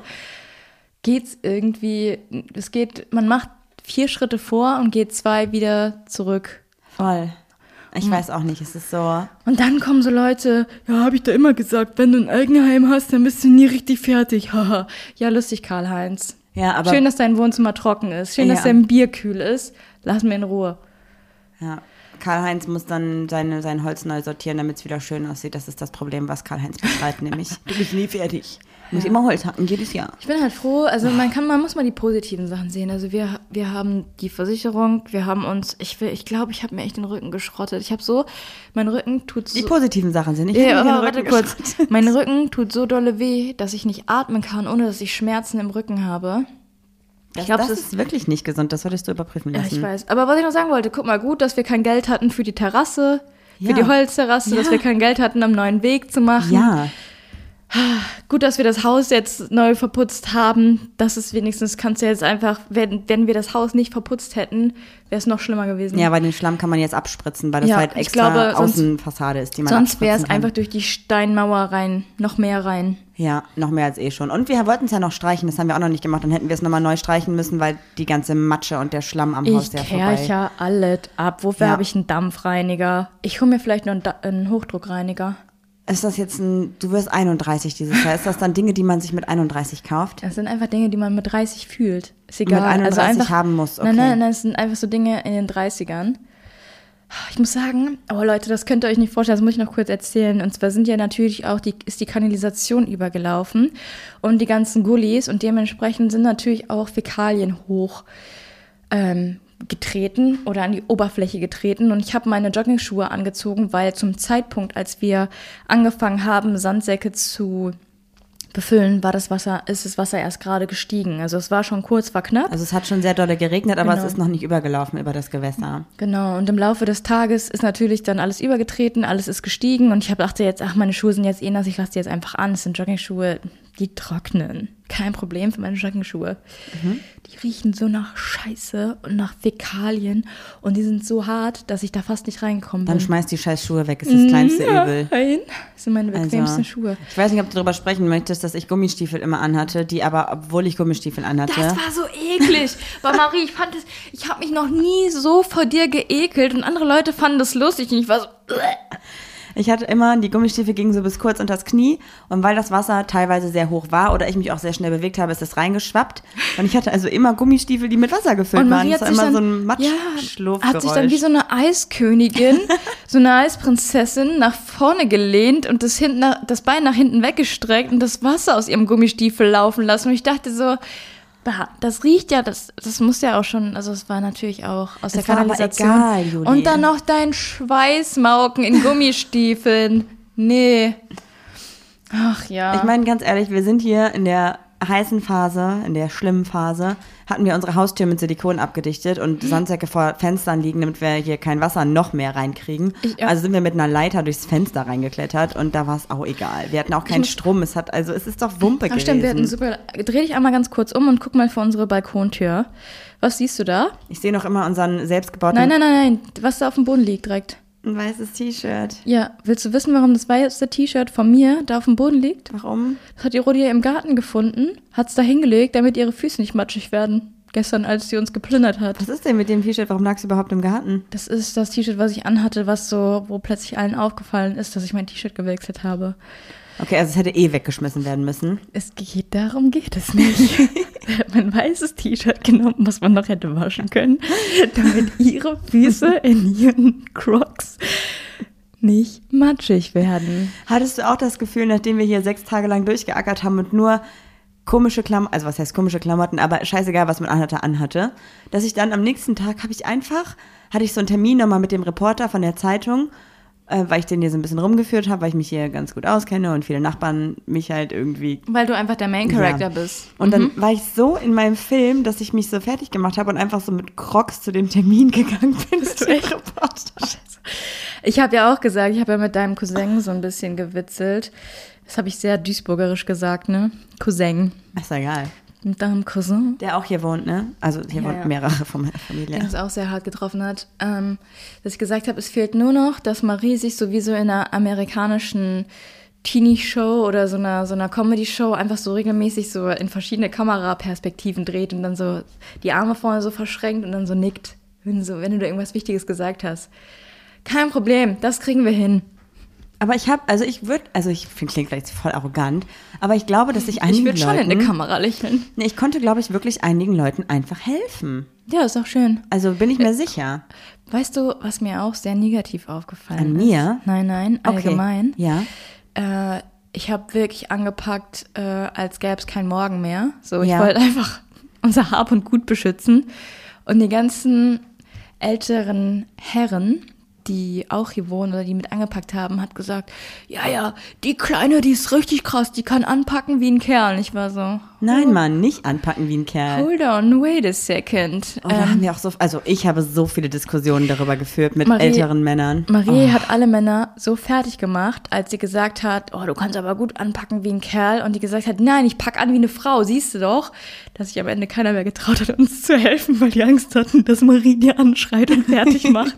Geht's irgendwie, es geht, man macht vier Schritte vor und geht zwei wieder zurück. Voll. Ich Hm. weiß auch nicht, es ist so. Und dann kommen so Leute, ja, habe ich da immer gesagt, wenn du ein Eigenheim hast, dann bist du nie richtig fertig. Haha. ja, lustig, Karl-Heinz. Ja, aber. Schön, dass dein Wohnzimmer trocken ist. Schön, Ja. dass dein Bier kühl ist. Lass mir in Ruhe. Ja. Karl-Heinz muss dann seine, sein Holz neu sortieren, damit es wieder schön aussieht. Das ist das Problem, was Karl-Heinz beschreibt, nämlich. Du bist nie fertig. Du musst immer Holz hacken, jedes Jahr. Ich bin halt froh, also man kann, man muss mal die positiven Sachen sehen. Also wir, wir haben die Versicherung, wir haben uns, ich will, ich glaube, ich habe mir echt den Rücken geschrottet. Ich habe so, mein Rücken tut so. Die positiven Sachen sind nicht. Ja, aber warte kurz. Mein Rücken tut so dolle weh, dass ich nicht atmen kann, ohne dass ich Schmerzen im Rücken habe. Ich glaub, das das ist wirklich nicht gesund. Das solltest du überprüfen Ja, lassen. ich weiß. Aber was ich noch sagen wollte, guck mal, gut, dass wir kein Geld hatten für die Terrasse, Ja. für die Holzterrasse, dass Ja. wir kein Geld hatten, einen neuen Weg zu machen. Ja, Gut, dass wir das Haus jetzt neu verputzt haben. Das ist wenigstens, kannst du jetzt einfach, wenn, wenn wir das Haus nicht verputzt hätten, wäre es noch schlimmer gewesen. ja, weil den Schlamm kann man jetzt abspritzen, weil das Ja, halt ich extra glaube, Außenfassade ist, die man Sonst wäre es einfach durch die Steinmauer rein, noch mehr rein. Ja, noch mehr als eh schon. Und wir wollten es ja noch streichen, das haben wir auch noch nicht gemacht. Dann hätten wir es nochmal neu streichen müssen, weil die ganze Matsche und der Schlamm am Haus Ich ja vorbei. kärche alles ab. Wofür Ja. habe ich einen Dampfreiniger? Ich hole mir vielleicht noch einen, einen Hochdruckreiniger. Ist das jetzt ein, du wirst 31 dieses Jahr. Ist das dann Dinge, die man sich mit 31 kauft? Das sind einfach Dinge, die man mit 30 fühlt. Ist egal. Mit 31 also einfach, haben muss, okay. Nein, nein, nein, es sind einfach so Dinge in den 30ern. Ich muss sagen, oh Leute, das könnt ihr euch nicht vorstellen, das muss ich noch kurz erzählen. Und zwar sind ja natürlich auch die, ist die Kanalisation übergelaufen und die ganzen Gullis und dementsprechend sind natürlich auch Fäkalien hoch ähm, getreten oder an die Oberfläche getreten. Und ich habe meine Joggingschuhe angezogen, weil zum Zeitpunkt, als wir angefangen haben, Sandsäcke zu befüllen, war das Wasser, ist das Wasser erst gerade gestiegen. Also es war schon kurz, war knapp. Also es hat schon sehr dolle geregnet, aber Genau. es ist noch nicht übergelaufen über das Gewässer. Genau, und im Laufe des Tages ist natürlich dann alles übergetreten, alles ist gestiegen und ich hab dachte jetzt, ach, meine Schuhe sind jetzt eh nass, ich lasse die jetzt einfach an. Es sind Joggingschuhe, die trocknen. Kein Problem für meine Joggingschuhe. Mhm. Die riechen so nach Scheiße und nach Fäkalien und die sind so hart, dass ich da fast nicht reingekommen Dann schmeiß die scheiß Schuhe weg, ist das kleinste Übel. Nein, das sind meine bequemsten Also, Schuhe. Ich weiß nicht, ob du darüber sprechen möchtest, dass ich Gummistiefel immer anhatte, die aber, obwohl ich Gummistiefel anhatte, Das war so eklig. Weil Marie, ich fand es, ich habe mich noch nie so vor dir geekelt und andere Leute fanden das lustig und ich war so, Ich hatte immer, die Gummistiefel gingen so bis kurz unter das Knie und weil das Wasser teilweise sehr hoch war oder ich mich auch sehr schnell bewegt habe, ist es reingeschwappt. Und ich hatte also immer Gummistiefel, die mit Wasser gefüllt Und waren. Marie Das hat war sich immer dann, so ein ja, Matschschlurfgeräusch. hat sich dann wie so eine Eiskönigin, so eine Eisprinzessin nach vorne gelehnt und das, hinten, das Bein nach hinten weggestreckt und das Wasser aus ihrem Gummistiefel laufen lassen. Und ich dachte so, das riecht ja, das, das muss ja auch schon, also es war natürlich auch aus Es der aber Kanalisation. egal, Juli. und dann noch dein Schweißmauken in Gummistiefeln. Nee. Ach ja. Ich meine, ganz ehrlich, wir sind hier in der heißen Phase, in der schlimmen Phase, hatten wir unsere Haustür mit Silikon abgedichtet und Sandsäcke vor Fenstern liegen, damit wir hier kein Wasser noch mehr reinkriegen. Ich- ja. Also sind wir mit einer Leiter durchs Fenster reingeklettert und da war es auch egal. Wir hatten auch keinen Strom. Es hat, also es ist doch Wumpe Ach gewesen. stimmt, wir hatten super. Dreh dich einmal ganz kurz um und guck mal vor unsere Balkontür. Was siehst du da? ich sehe noch immer unseren selbstgebauten Nein, nein, nein, nein. Was da auf dem Boden liegt direkt. Ein weißes T-Shirt. Ja, willst du wissen, warum das weiße T-Shirt von mir da auf dem Boden liegt? Warum? Das hat die Rodi im Garten gefunden, hat's da hingelegt, damit ihre Füße nicht matschig werden. Gestern, als sie uns geplündert hat. Was ist denn mit dem T-Shirt? Warum lagst du überhaupt im Garten? Das ist das T-Shirt, was ich anhatte, was so, wo plötzlich allen aufgefallen ist, dass ich mein T-Shirt gewechselt habe. Okay, also es hätte eh weggeschmissen werden müssen. Es geht, darum geht es nicht. Er hat mein weißes T-Shirt genommen, was man noch hätte waschen können, damit ihre Füße in ihren Crocs nicht matschig werden. Hattest du auch das Gefühl, nachdem wir hier sechs Tage lang durchgeackert haben und nur komische Klamotten, also was heißt komische Klamotten, aber scheißegal, was man anhatte, anhatte, dass ich dann am nächsten Tag habe ich einfach, hatte ich so einen Termin nochmal mit dem Reporter von der Zeitung, äh, weil ich den hier so ein bisschen rumgeführt habe, weil ich mich hier ganz gut auskenne und viele Nachbarn mich halt irgendwie Weil du einfach der Main Character Ja. bist. Und dann war ich so in meinem Film, dass ich mich so fertig gemacht habe und einfach so mit Crocs zu dem Termin gegangen bin. Bist du echt? Ich habe ja auch gesagt, ich habe ja mit deinem Cousin so ein bisschen gewitzelt. Das habe ich sehr duisburgerisch gesagt, ne? Cousin. Ist egal. Mit deinem Cousin. Der auch hier wohnt, ne? Also hier Ja, wohnen ja. mehrere von meiner Familie. der uns auch sehr hart getroffen hat, ähm, dass ich gesagt habe, es fehlt nur noch, dass Marie sich sowieso in einer amerikanischen Teenie-Show oder so einer, so einer Comedy-Show einfach so regelmäßig so in verschiedene Kameraperspektiven dreht und dann so die Arme vorne so verschränkt und dann so nickt, wenn, so, wenn du da irgendwas Wichtiges gesagt hast. Kein Problem, das kriegen wir hin. Aber ich habe, also ich würde, also ich find, klingt vielleicht voll arrogant, aber ich glaube, dass ich Ich einigen würde schon in Leuten, die Kamera lächeln. Nee, ich konnte, glaube ich, wirklich einigen Leuten einfach helfen. Ja, ist auch schön. Also bin ich mir sicher. Weißt du, was mir auch sehr negativ aufgefallen An ist? mir? Nein, nein, Okay. allgemein. Ja. Äh, ich habe wirklich angepackt, äh, als gäbe es kein Morgen mehr. So, ich Ja. wollte einfach unser Hab und Gut beschützen. Und die ganzen älteren Herren, die auch hier wohnen oder die mit angepackt haben, hat gesagt, ja, ja, die Kleine, die ist richtig krass, die kann anpacken wie ein Kerl. Und ich war so, Nein, Mann, nicht anpacken wie ein Kerl. hold on, wait a second. Oh, Ähm, haben wir auch so, also ich habe so viele Diskussionen darüber geführt mit Marie- älteren Männern. Marie hat alle Männer so fertig gemacht, als sie gesagt hat, oh, du kannst aber gut anpacken wie ein Kerl. Und die gesagt hat, nein, ich pack an wie eine Frau, siehst du doch. Dass sich am Ende keiner mehr getraut hat, uns zu helfen, weil die Angst hatten, dass Marie die anschreit und fertig macht.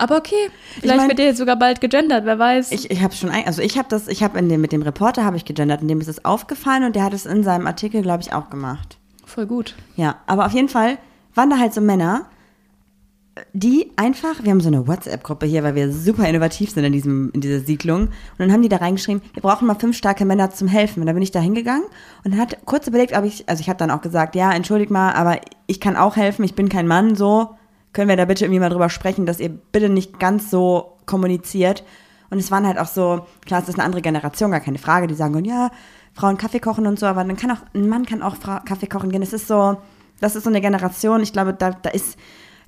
Aber okay, vielleicht mein- wird der jetzt sogar bald gegendert, wer weiß. Ich, ich habe schon, ein, also ich habe das, ich habe in dem mit dem Reporter habe ich gegendert, und dem ist es aufgefallen und der hat es in seinem Artikel, glaube ich, auch gemacht. Voll gut. Ja, aber auf jeden Fall waren da halt so Männer, die einfach, wir haben so eine WhatsApp-Gruppe hier, weil wir super innovativ sind in, diesem, in dieser Siedlung. Und dann haben die da reingeschrieben, wir brauchen mal fünf starke Männer zum Helfen. Und dann bin ich da hingegangen und hat kurz überlegt, ob ich, also ich habe dann auch gesagt, ja, entschuldigt mal, aber ich kann auch helfen, ich bin kein Mann, so. Können wir da bitte irgendwie mal drüber sprechen, dass ihr bitte nicht ganz so kommuniziert. Und es waren halt auch so, klar, es ist eine andere Generation, gar keine Frage, die sagen, ja, Frauen Kaffee kochen und so, aber dann kann auch, ein Mann kann auch Fra Kaffee kochen gehen. Es ist so, das ist so eine Generation, ich glaube, da, da ist,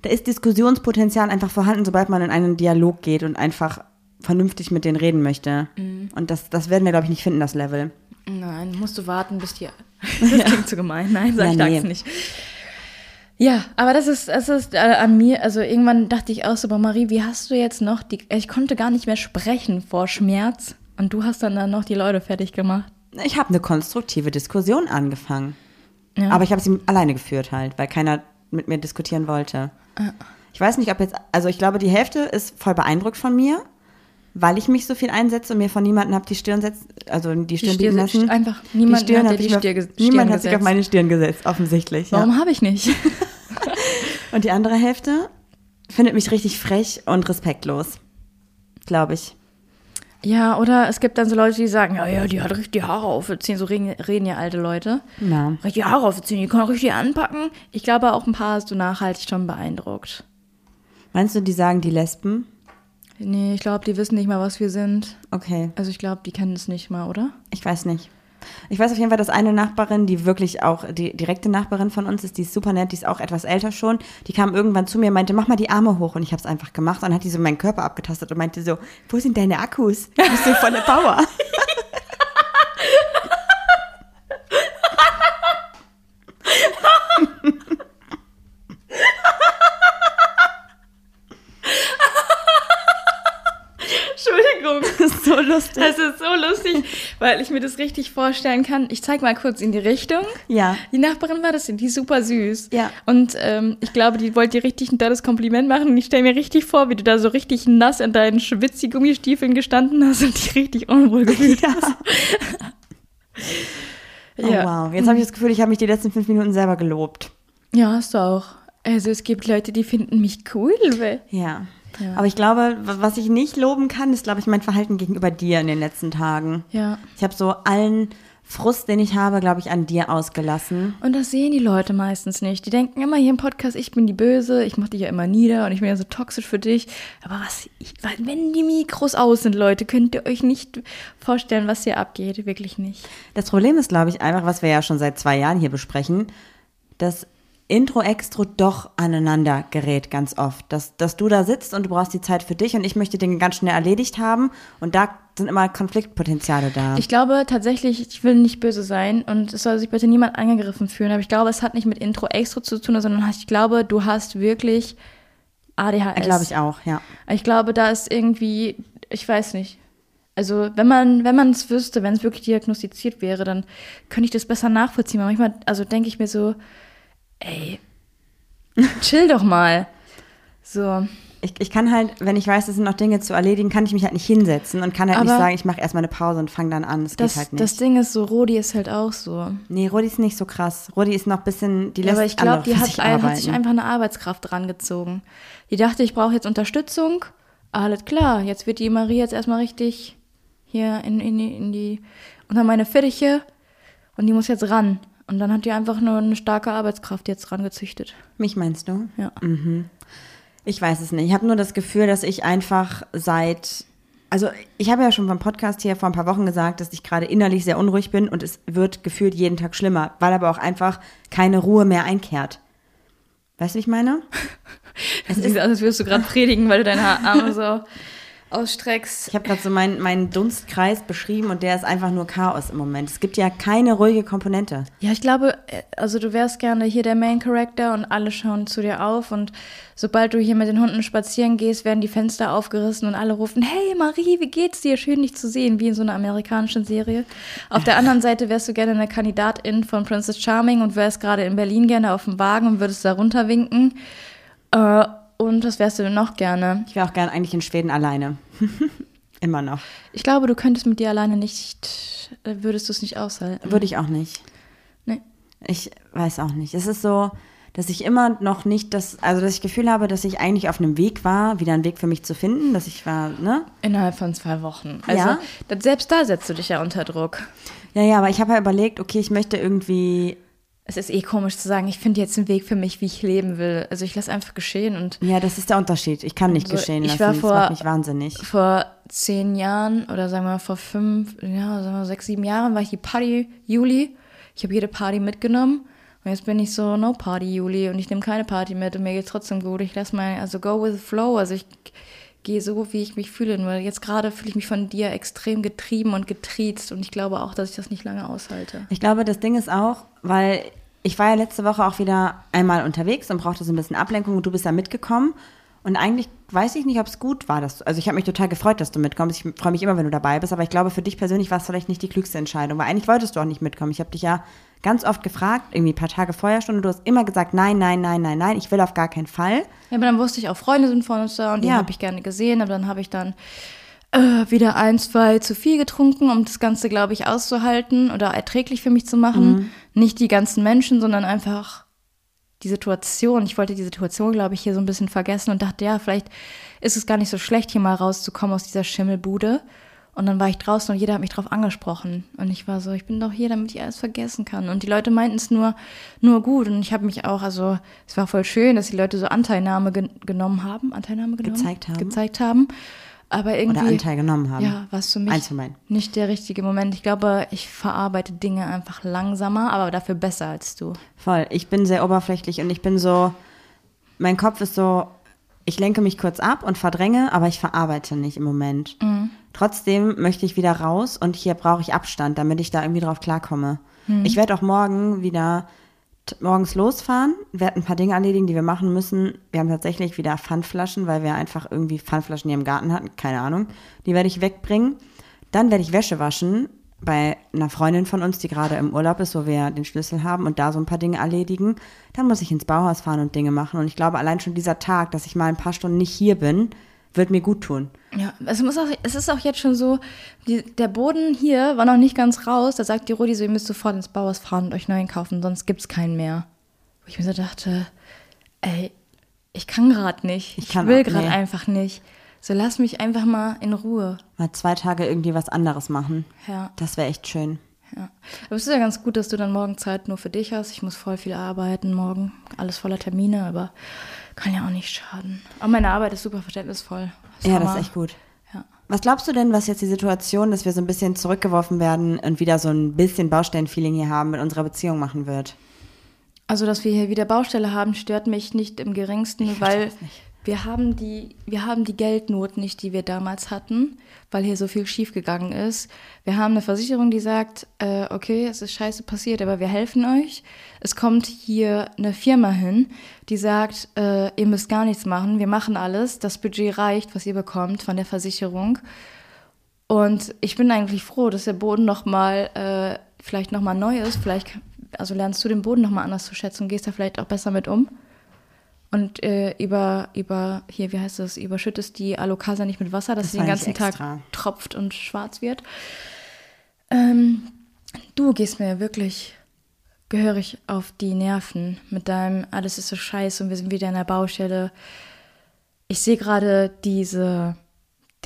da ist Diskussionspotenzial einfach vorhanden, sobald man in einen Dialog geht und einfach vernünftig mit denen reden möchte. Und das, das werden wir, glaube ich, nicht finden, das Level. Nein, musst du warten, bis die. Das klingt zu gemein. Nein, sag Ja, ich nee. nicht. Ja, aber das ist, das ist äh, an mir, also irgendwann dachte ich auch so, aber Marie, wie hast du jetzt noch die, ich konnte gar nicht mehr sprechen vor Schmerz und du hast dann, dann noch die Leute fertig gemacht. Ich habe eine konstruktive Diskussion angefangen. Ja. Aber ich habe sie alleine geführt halt, weil keiner mit mir diskutieren wollte. Ich weiß nicht, ob jetzt, also ich glaube, die Hälfte ist voll beeindruckt von mir, weil ich mich so viel einsetze und mir von niemandem habe die Stirn setzt, also die Stirn Stirn- bieten lassen. einfach niemand hat hab dir die Stirn ge- Niemand Stirn hat sich auf meine Stirn gesetzt, offensichtlich. Warum Ja. habe ich nicht? Und die andere Hälfte findet mich richtig frech und respektlos, glaube ich. Ja, oder es gibt dann so Leute, die sagen, ja, ja, die hat richtig die Haare aufziehen. So reden, reden ja alte Leute. Ja. Richtig die Haare aufziehen, die kann richtig anpacken. Ich glaube, auch ein paar hast du nachhaltig schon beeindruckt. Meinst du, die sagen die Lesben? Nee, ich glaube, die wissen nicht mal, was wir sind. Okay. Also ich glaube, die kennen es nicht mal, oder? Ich weiß nicht. Ich weiß auf jeden Fall, dass eine Nachbarin, die wirklich auch die direkte Nachbarin von uns ist, die ist super nett, die ist auch etwas älter schon. Die kam irgendwann zu mir und meinte, mach mal die Arme hoch. Und ich habe es einfach gemacht. Und dann hat die so meinen Körper abgetastet und meinte so, wo sind deine Akkus? Du bist so volle Power. Ha ha ha! so lustig. Das ist so lustig, weil ich mir das richtig vorstellen kann. Ich zeig mal kurz in die Richtung. Ja. Die Nachbarin war das, die ist super süß. Ja. Und ähm, ich glaube, die wollte dir richtig ein tolles Kompliment machen. Und ich stelle mir richtig vor, wie du da so richtig nass in deinen schwitzi-Gummistiefeln gestanden hast und dich richtig unwohl gefühlt hast. Oh, wow. Jetzt habe ich das Gefühl, ich habe mich die letzten fünf Minuten selber gelobt. Ja, hast du auch. Also es gibt Leute, die finden mich cool. Weil Ja. Ja. Aber ich glaube, wa- was ich nicht loben kann, ist, glaube ich, mein Verhalten gegenüber dir in den letzten Tagen. ja. Ich habe so allen Frust, den ich habe, glaube ich, an dir ausgelassen. Und das sehen die Leute meistens nicht. Die denken immer hier im Podcast, ich bin die Böse, ich mache dich ja immer nieder und ich bin ja so toxisch für dich. Aber was, ich, wenn die Mikros aus sind, Leute, könnt ihr euch nicht vorstellen, was hier abgeht. Wirklich nicht. Das Problem ist, glaube ich, einfach, was wir ja schon seit zwei Jahren hier besprechen, dass Intro-Extro doch aneinander gerät ganz oft. Dass, dass du da sitzt und du brauchst die Zeit für dich und ich möchte Dinge ganz schnell erledigt haben und da sind immer Konfliktpotenziale da. Ich glaube tatsächlich, ich will nicht böse sein und es soll sich bitte niemand angegriffen fühlen, aber ich glaube, es hat nicht mit Intro extra zu tun, sondern ich glaube, du hast wirklich ADHS. glaube ich auch, ja. Ich glaube, da ist irgendwie, ich weiß nicht. Also, wenn man, wenn man es wüsste, wenn es wirklich diagnostiziert wäre, dann könnte ich das besser nachvollziehen. Aber manchmal, also denke ich mir so, ey, chill doch mal. So. Ich, ich kann halt, wenn ich weiß, es sind noch Dinge zu erledigen, kann ich mich halt nicht hinsetzen und kann halt nicht Aber sagen, ich mache erstmal eine Pause und fange dann an. Das, Das, geht halt nicht. das Ding ist so, Rodi ist halt auch so. nee, Rodi ist nicht so krass. Rodi ist noch ein bisschen, die lässt aber ich glaube, die hat, sich ein, hat sich einfach eine Arbeitskraft dran gezogen. Die dachte, ich brauche jetzt Unterstützung. Alles klar, jetzt wird die Marie jetzt erstmal richtig hier in, in, die- in die, unter meine Fittiche und die muss jetzt ran. Und dann hat die einfach nur eine starke Arbeitskraft jetzt rangezüchtet. Mich meinst du? Ja. Ich weiß es nicht. Ich habe nur das Gefühl, dass ich einfach seit. Also, ich habe ja schon beim Podcast hier vor ein paar Wochen gesagt, dass ich gerade innerlich sehr unruhig bin und es wird gefühlt jeden Tag schlimmer, weil aber auch einfach keine Ruhe mehr einkehrt. Weißt du, wie ich meine? Es ist, als würdest du gerade predigen, weil du deine Arme so ausstreckst. Ich habe gerade so meinen, meinen Dunstkreis beschrieben und der ist einfach nur Chaos im Moment. Es gibt ja keine ruhige Komponente. Ja, ich glaube, äh, also du wärst gerne hier der Main Character und alle schauen zu dir auf und sobald du hier mit den Hunden spazieren gehst, werden die Fenster aufgerissen und alle rufen, hey Marie, wie geht's dir? Schön dich zu sehen, wie in so einer amerikanischen Serie. Auf der anderen Seite wärst du gerne eine Kandidatin von Princess Charming und wärst gerade in Berlin gerne auf dem Wagen und würdest da runterwinken. Äh, und was wärst du denn noch gerne? Ich wäre auch gern eigentlich in Schweden alleine. Immer noch. Ich glaube, du könntest mit dir alleine nicht, äh, würdest du es nicht aushalten. Würde ich auch nicht. Nee. Ich weiß auch nicht. Es ist so, dass ich immer noch nicht das, also dass ich das Gefühl habe, dass ich eigentlich auf einem Weg war, wieder einen Weg für mich zu finden, dass ich war, ne? Innerhalb von zwei Wochen. Also Ja. selbst da setzt du dich ja unter Druck. Ja, ja, aber ich habe ja überlegt, okay, ich möchte irgendwie, Es ist eh komisch zu sagen, ich finde jetzt einen Weg für mich, wie ich leben will. Also ich lasse einfach geschehen und ja, das ist der Unterschied. Ich kann nicht Also, geschehen ich lassen. war das vor- macht mich wahnsinnig. vor zehn Jahren oder sagen wir vor fünf, ja, sagen wir sechs, sieben Jahren war ich die Party Juli. Ich habe jede Party mitgenommen und jetzt bin ich so no Party Juli und ich nehme keine Party mit und mir geht's trotzdem gut. Ich lasse mal, also go with the flow. Also ich gehe so, wie ich mich fühle. Nur jetzt gerade fühle ich mich von dir extrem getrieben und getriezt und ich glaube auch, dass ich das nicht lange aushalte. Ich glaube, das Ding ist auch, weil ich war ja letzte Woche auch wieder einmal unterwegs und brauchte so ein bisschen Ablenkung und du bist da mitgekommen. Und eigentlich weiß ich nicht, ob es gut war. Dass du, also ich habe mich total gefreut, dass du mitkommst. Ich freue mich immer, wenn du dabei bist. Aber ich glaube, für dich persönlich war es vielleicht nicht die klügste Entscheidung. Weil eigentlich wolltest du auch nicht mitkommen. Ich habe dich ja ganz oft gefragt, irgendwie ein paar Tage vorher schon. Und du hast immer gesagt, nein, nein, nein, nein, nein, ich will auf gar keinen Fall. Ja, aber dann wusste ich auch, Freunde sind von uns da und die Ja. habe ich gerne gesehen, aber dann habe ich dann äh, wieder ein, zwei zu viel getrunken, um das Ganze, glaube ich, auszuhalten oder erträglich für mich zu machen. Nicht die ganzen Menschen, sondern einfach die Situation. Ich wollte die Situation, glaube ich, hier so ein bisschen vergessen und dachte, ja, vielleicht ist es gar nicht so schlecht, hier mal rauszukommen aus dieser Schimmelbude. Und dann war ich draußen und jeder hat mich drauf angesprochen. Und ich war so, ich bin doch hier, damit ich alles vergessen kann. Und die Leute meinten es nur, nur gut. Und ich habe mich auch, also es war voll schön, dass die Leute so Anteilnahme gen genommen haben. Anteilnahme genommen? Gezeigt haben. Gezeigt haben. Aber irgendwie. Oder Anteil genommen haben. Ja, war es für mich beiden. nicht der richtige Moment. Ich glaube, ich verarbeite Dinge einfach langsamer, aber dafür besser als du. Voll. Ich bin sehr oberflächlich und ich bin so, mein Kopf ist so, ich lenke mich kurz ab und verdränge, aber ich verarbeite nicht im Moment. Trotzdem möchte ich wieder raus und hier brauche ich Abstand, damit ich da irgendwie drauf klarkomme. Ich werde auch morgen wieder morgens losfahren, werde ein paar Dinge erledigen, die wir machen müssen. Wir haben tatsächlich wieder Pfandflaschen, weil wir einfach irgendwie Pfandflaschen hier im Garten hatten, keine Ahnung. Die werde ich wegbringen. Dann werde ich Wäsche waschen bei einer Freundin von uns, die gerade im Urlaub ist, wo wir den Schlüssel haben und da so ein paar Dinge erledigen. Dann muss ich ins Bauhaus fahren und Dinge machen. Und ich glaube, allein schon dieser Tag, dass ich mal ein paar Stunden nicht hier bin, wird mir gut tun. Ja, es, muss auch, es ist auch jetzt schon so, die, der Boden hier war noch nicht ganz raus. Da sagt die Rudi so, ihr müsst sofort ins Bauhaus fahren und euch neuen kaufen, sonst gibt es keinen mehr. Wo ich mir so dachte, ey, ich kann gerade nicht. Ich, Ich will gerade einfach nicht. So lass mich einfach mal in Ruhe. Mal zwei Tage irgendwie was anderes machen. Ja. Das wäre echt schön. Ja. Aber es ist ja ganz gut, dass du dann morgen Zeit nur für dich hast. Ich muss voll viel arbeiten morgen. Alles voller Termine, aber kann ja auch nicht schaden. Aber meine Arbeit ist super verständnisvoll. Ja, das ist echt gut. Ja. Was glaubst du denn, was jetzt die Situation, dass wir so ein bisschen zurückgeworfen werden und wieder so ein bisschen Baustellenfeeling hier haben, mit unserer Beziehung machen wird? Also, dass wir hier wieder Baustelle haben, stört mich nicht im geringsten, weil das nicht. Wir haben die, wir haben die Geldnot nicht, die wir damals hatten, weil hier so viel schiefgegangen ist. Wir haben eine Versicherung, die sagt, äh, okay, es ist scheiße passiert, aber wir helfen euch. Es kommt hier eine Firma hin, die sagt, äh, ihr müsst gar nichts machen, wir machen alles, das Budget reicht, was ihr bekommt von der Versicherung. Und ich bin eigentlich froh, dass der Boden noch mal äh, vielleicht noch mal neu ist. Vielleicht, also lernst du den Boden noch mal anders zu schätzen gehst da vielleicht auch besser mit um. Und äh, über, über, hier, wie heißt das, überschüttest die Alokasa nicht mit Wasser, dass Das sie den ganzen Tag tropft und schwarz wird. Ähm, du gehst mir wirklich gehörig auf die Nerven mit deinem, alles ist so scheiße und wir sind wieder in der Baustelle. Ich sehe gerade diese,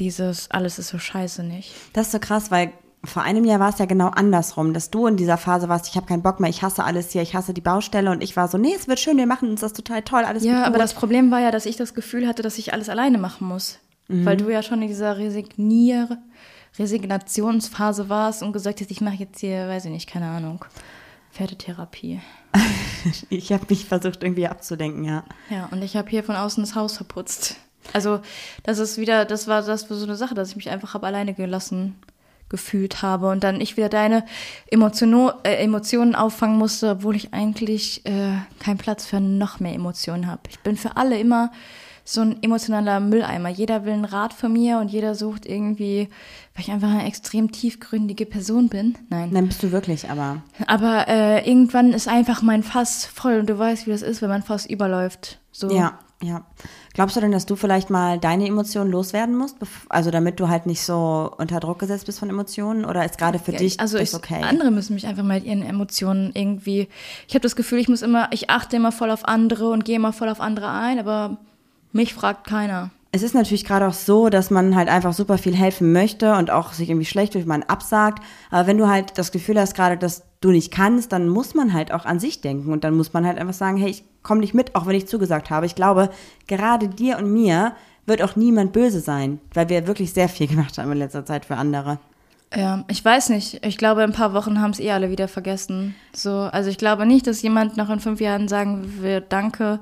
dieses, alles ist so scheiße nicht. Das ist so krass, weil vor einem Jahr war es ja genau andersrum, dass du in dieser Phase warst, ich habe keinen Bock mehr, ich hasse alles hier, ich hasse die Baustelle und ich war so, nee, es wird schön, wir machen uns das total toll, alles Ja, aber das Problem war ja, dass ich das Gefühl hatte, dass ich alles alleine machen muss. Mhm. Weil du ja schon in dieser Resignier Resignationsphase warst und gesagt hast, ich mache jetzt hier, weiß ich nicht, keine Ahnung, Pferdetherapie. ich habe mich versucht irgendwie abzudenken, ja. Ja, und ich habe hier von außen das Haus verputzt. Also, das ist wieder, das war das war so eine Sache, dass ich mich einfach hab alleine gelassen gefühlt habe und dann ich wieder deine Emotionen, äh, Emotionen auffangen musste, obwohl ich eigentlich äh, keinen Platz für noch mehr Emotionen habe. Ich bin für alle immer so ein emotionaler Mülleimer. Jeder will einen Rat von mir und jeder sucht irgendwie, weil ich einfach eine extrem tiefgründige Person bin. Nein. Dann bist du wirklich, aber Aber äh, irgendwann ist einfach mein Fass voll und du weißt, wie das ist, wenn mein Fass überläuft. So. ja, ja. Glaubst du denn, dass du vielleicht mal deine Emotionen loswerden musst, also damit du halt nicht so unter Druck gesetzt bist von Emotionen oder ist gerade für Ja, dich also das ich, okay? andere müssen mich einfach mit ihren Emotionen irgendwie. Ich habe das Gefühl, ich muss immer, ich achte immer voll auf andere und gehe immer voll auf andere ein, aber mich fragt keiner. Es ist natürlich gerade auch so, dass man halt einfach super viel helfen möchte und auch sich irgendwie schlecht durch man absagt. Aber wenn du halt das Gefühl hast gerade, dass du nicht kannst, dann muss man halt auch an sich denken und dann muss man halt einfach sagen, hey, ich komme nicht mit, auch wenn ich zugesagt habe. Ich glaube, gerade dir und mir wird auch niemand böse sein, weil wir wirklich sehr viel gemacht haben in letzter Zeit für andere. Ja, ich weiß nicht. Ich glaube, in ein paar Wochen haben es eh alle wieder vergessen. So, also ich glaube nicht, dass jemand noch in fünf Jahren sagen wird, danke.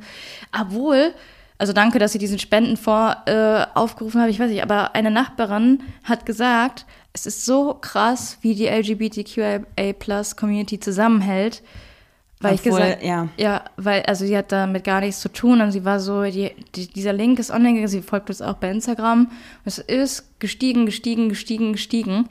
Obwohl, also danke, dass Sie diesen Spendenfonds äh, aufgerufen haben. Ich weiß nicht, aber eine Nachbarin hat gesagt, es ist so krass, wie die LGBTQIA-Plus-Community zusammenhält. Weil ich Obwohl, gesagt, ja. ja, weil, also sie hat damit gar nichts zu tun und sie war so, die, die, dieser Link ist online gegangen, sie folgt uns auch bei Instagram. Es ist gestiegen, gestiegen, gestiegen, gestiegen.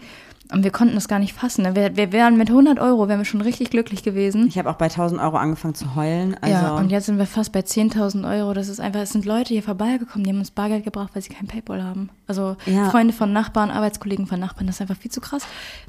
Und wir konnten das gar nicht fassen. Wir, wir wären mit 100 Euro, wären wir schon richtig glücklich gewesen. Ich habe auch bei 1000 Euro angefangen zu heulen. Also, ja, und jetzt sind wir fast bei 10.000 Euro. Das ist einfach, es sind Leute hier vorbeigekommen, die haben uns Bargeld gebracht, weil sie kein Paypal haben. Also Ja. Freunde von Nachbarn, Arbeitskollegen von Nachbarn, das ist einfach viel zu krass.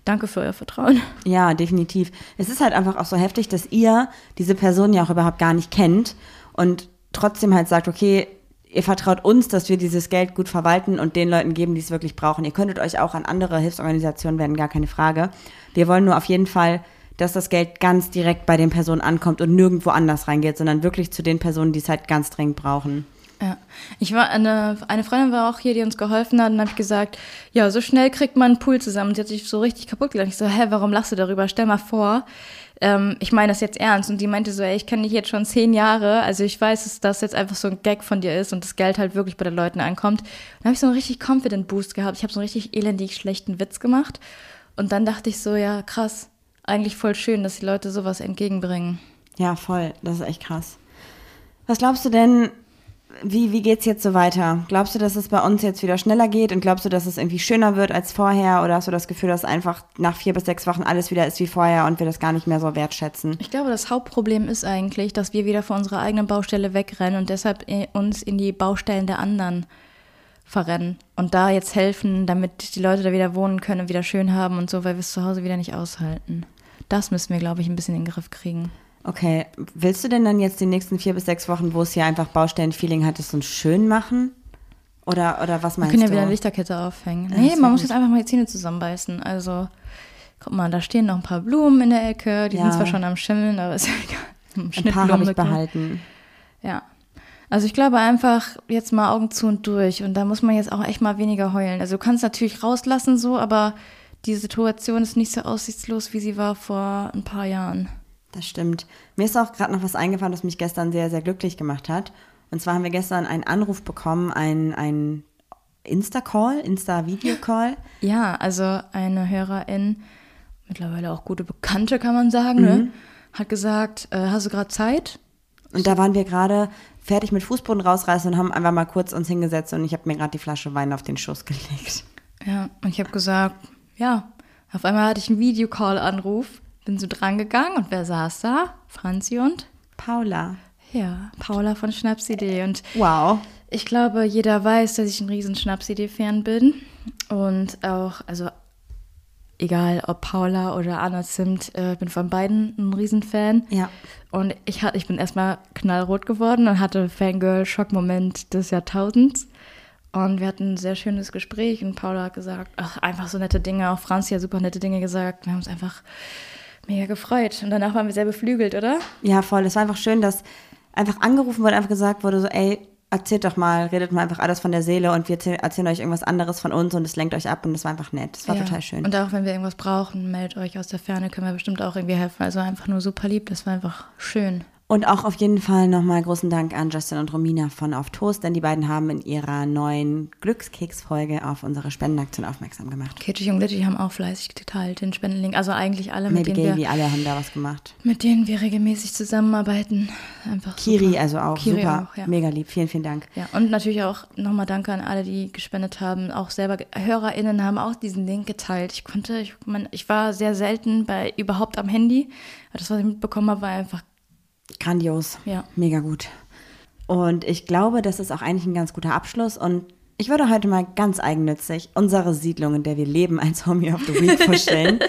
Danke für euer Vertrauen. Ja, definitiv. Es ist halt einfach auch so heftig, dass ihr diese Person ja auch überhaupt gar nicht kennt und trotzdem halt sagt, okay, ihr vertraut uns, dass wir dieses Geld gut verwalten und den Leuten geben, die es wirklich brauchen. Ihr könntet euch auch an andere Hilfsorganisationen wenden, gar keine Frage. Wir wollen nur auf jeden Fall, dass das Geld ganz direkt bei den Personen ankommt und nirgendwo anders reingeht, sondern wirklich zu den Personen, die es halt ganz dringend brauchen. Ja, ich war eine, eine Freundin war auch hier, die uns geholfen hat, und habe gesagt, ja, so schnell kriegt man einen Pool zusammen. Und sie hat sich so richtig kaputt gelacht. Ich so, hä, warum lachst du darüber? Stell mal vor, ähm, ich meine das jetzt ernst. Und die meinte so, ey, ich kenne dich jetzt schon zehn Jahre, also ich weiß, dass das jetzt einfach so ein Gag von dir ist und das Geld halt wirklich bei den Leuten ankommt. Und dann habe ich so einen richtig confident Boost gehabt. Ich habe so einen richtig elendig schlechten Witz gemacht. Und dann dachte ich so, ja, krass, eigentlich voll schön, dass die Leute sowas entgegenbringen. Ja, voll. Das ist echt krass. Was glaubst du denn, wie, wie geht's jetzt so weiter? Glaubst du, dass es bei uns jetzt wieder schneller geht und glaubst du, dass es irgendwie schöner wird als vorher oder hast du das Gefühl, dass einfach nach vier bis sechs Wochen alles wieder ist wie vorher und wir das gar nicht mehr so wertschätzen? Ich glaube, das Hauptproblem ist eigentlich, dass wir wieder von unserer eigenen Baustelle wegrennen und deshalb uns in die Baustellen der anderen verrennen und da jetzt helfen, damit die Leute da wieder wohnen können und wieder schön haben und so, weil wir es zu Hause wieder nicht aushalten. Das müssen wir, glaube ich, ein bisschen in den Griff kriegen. Okay, willst du denn dann jetzt die nächsten vier bis sechs Wochen, wo es hier einfach Baustellen-Feeling hat, es so schön machen? Oder, oder was meinst wir können ja du? wieder eine Lichterkette aufhängen. Nee, das man muss jetzt einfach mal die Zähne zusammenbeißen. Also, guck mal, da stehen noch ein paar Blumen in der Ecke. Die Ja. sind zwar schon am Schimmeln, aber ist ja egal. Ein paar habe ich behalten. Ja. Also ich glaube einfach jetzt mal Augen zu und durch. Und da muss man jetzt auch echt mal weniger heulen. Also du kannst natürlich rauslassen so, aber die Situation ist nicht so aussichtslos, wie sie war vor ein paar Jahren. Das stimmt. Mir ist auch gerade noch was eingefallen, was mich gestern sehr, sehr glücklich gemacht hat. Und zwar haben wir gestern einen Anruf bekommen, ein, ein Insta-Call, Insta-Video-Call. Ja, also eine Hörerin, mittlerweile auch gute Bekannte, kann man sagen, ne? hat gesagt, äh, hast du gerade Zeit? Und da waren wir gerade fertig mit Fußboden rausreißen und haben einfach mal kurz uns hingesetzt und ich habe mir gerade die Flasche Wein auf den Schoß gelegt. Ja, und ich habe gesagt, ja. Auf einmal hatte ich einen Videocall-Anruf, bin so dran gegangen und wer saß da? Franzi und? Paula. Ja, Paula von Schnapsidee. Und Wow. ich glaube, jeder weiß, dass ich ein riesen Schnapsidee-Fan bin. Und auch, also egal ob Paula oder Anna Zimt, äh, bin von beiden ein Riesenfan. Ja. Und ich, hat, ich bin erstmal knallrot geworden und hatte Fangirl-Schockmoment des Jahrtausends. Und wir hatten ein sehr schönes Gespräch und Paula hat gesagt, ach, einfach so nette Dinge. Auch Franzi hat super nette Dinge gesagt. Wir haben uns einfach mega gefreut. Und danach waren wir sehr beflügelt, oder? Ja, voll. Es war einfach schön, dass einfach angerufen wurde, einfach gesagt wurde, so, ey, erzählt doch mal, redet mal einfach alles von der Seele und wir erzähl- erzählen euch irgendwas anderes von uns und es lenkt euch ab und das war einfach nett. Das war Ja. total schön. Und auch wenn wir irgendwas brauchen, meldet euch aus der Ferne, können wir bestimmt auch irgendwie helfen. Also einfach nur super lieb, das war einfach schön. Und auch auf jeden Fall nochmal großen Dank an Justin und Romina von Auf Toast, denn die beiden haben in ihrer neuen Glückskeks-Folge auf unsere Spendenaktion aufmerksam gemacht. Kitschig und Litchi haben auch fleißig geteilt, den Spendenlink. Also eigentlich alle, mit Maybe denen, Gaby, wir, alle haben da was gemacht. mit denen wir regelmäßig zusammenarbeiten. Einfach Kiri super. also auch, Kiri super, auch, ja. mega lieb, vielen, vielen Dank. Ja, und natürlich auch nochmal Danke an alle, die gespendet haben. Auch selber, HörerInnen haben auch diesen Link geteilt. Ich konnte, ich, mein, ich war sehr selten bei überhaupt am Handy. Das, was ich mitbekommen habe, war einfach, Grandios, Ja. mega gut. Und ich glaube, das ist auch eigentlich ein ganz guter Abschluss und ich würde heute mal ganz eigennützig unsere Siedlung, in der wir leben, als Homie of the Week vorstellen.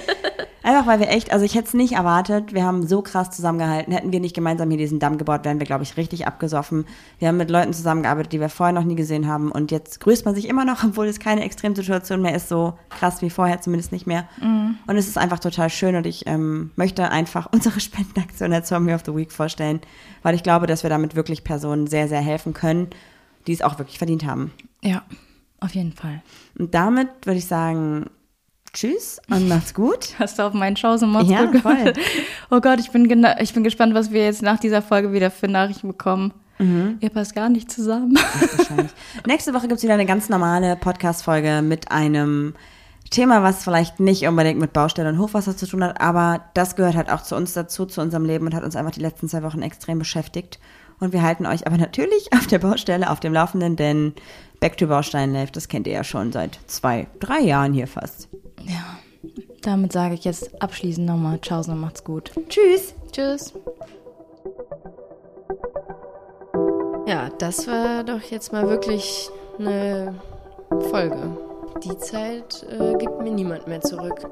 Einfach weil wir echt, also ich hätte es nicht erwartet, wir haben so krass zusammengehalten. Hätten wir nicht gemeinsam hier diesen Damm gebaut, wären wir, glaube ich, richtig abgesoffen. Wir haben mit Leuten zusammengearbeitet, die wir vorher noch nie gesehen haben. Und jetzt grüßt man sich immer noch, obwohl es keine Extremsituation mehr ist, so krass wie vorher, zumindest nicht mehr. Und es ist einfach total schön und ich ähm, möchte einfach unsere Spendenaktion als Homie of the Week vorstellen, weil ich glaube, dass wir damit wirklich Personen sehr, sehr helfen können, die es auch wirklich verdient haben. ja, auf jeden Fall. Und damit würde ich sagen, tschüss und macht's gut. Hast du auf meinen Chance-Mod Ja, voll. Oh Gott, ich bin, gena- ich bin gespannt, was wir jetzt nach dieser Folge wieder für Nachrichten bekommen. Mhm. Ihr passt gar nicht zusammen. Wahrscheinlich. Nächste Woche gibt's wieder eine ganz normale Podcast-Folge mit einem Thema, was vielleicht nicht unbedingt mit Baustelle und Hochwasser zu tun hat, aber das gehört halt auch zu uns dazu, zu unserem Leben und hat uns einfach die letzten zwei Wochen extrem beschäftigt. Und wir halten euch aber natürlich auf der Baustelle auf dem Laufenden, denn Back to Baustein Life, das kennt ihr ja schon seit zwei, drei Jahren hier fast. Ja, damit sage ich jetzt abschließend nochmal Ciao und macht's gut. Tschüss! Tschüss. Ja, das war doch jetzt mal wirklich eine Folge. Die Zeit äh, gibt mir niemand mehr zurück.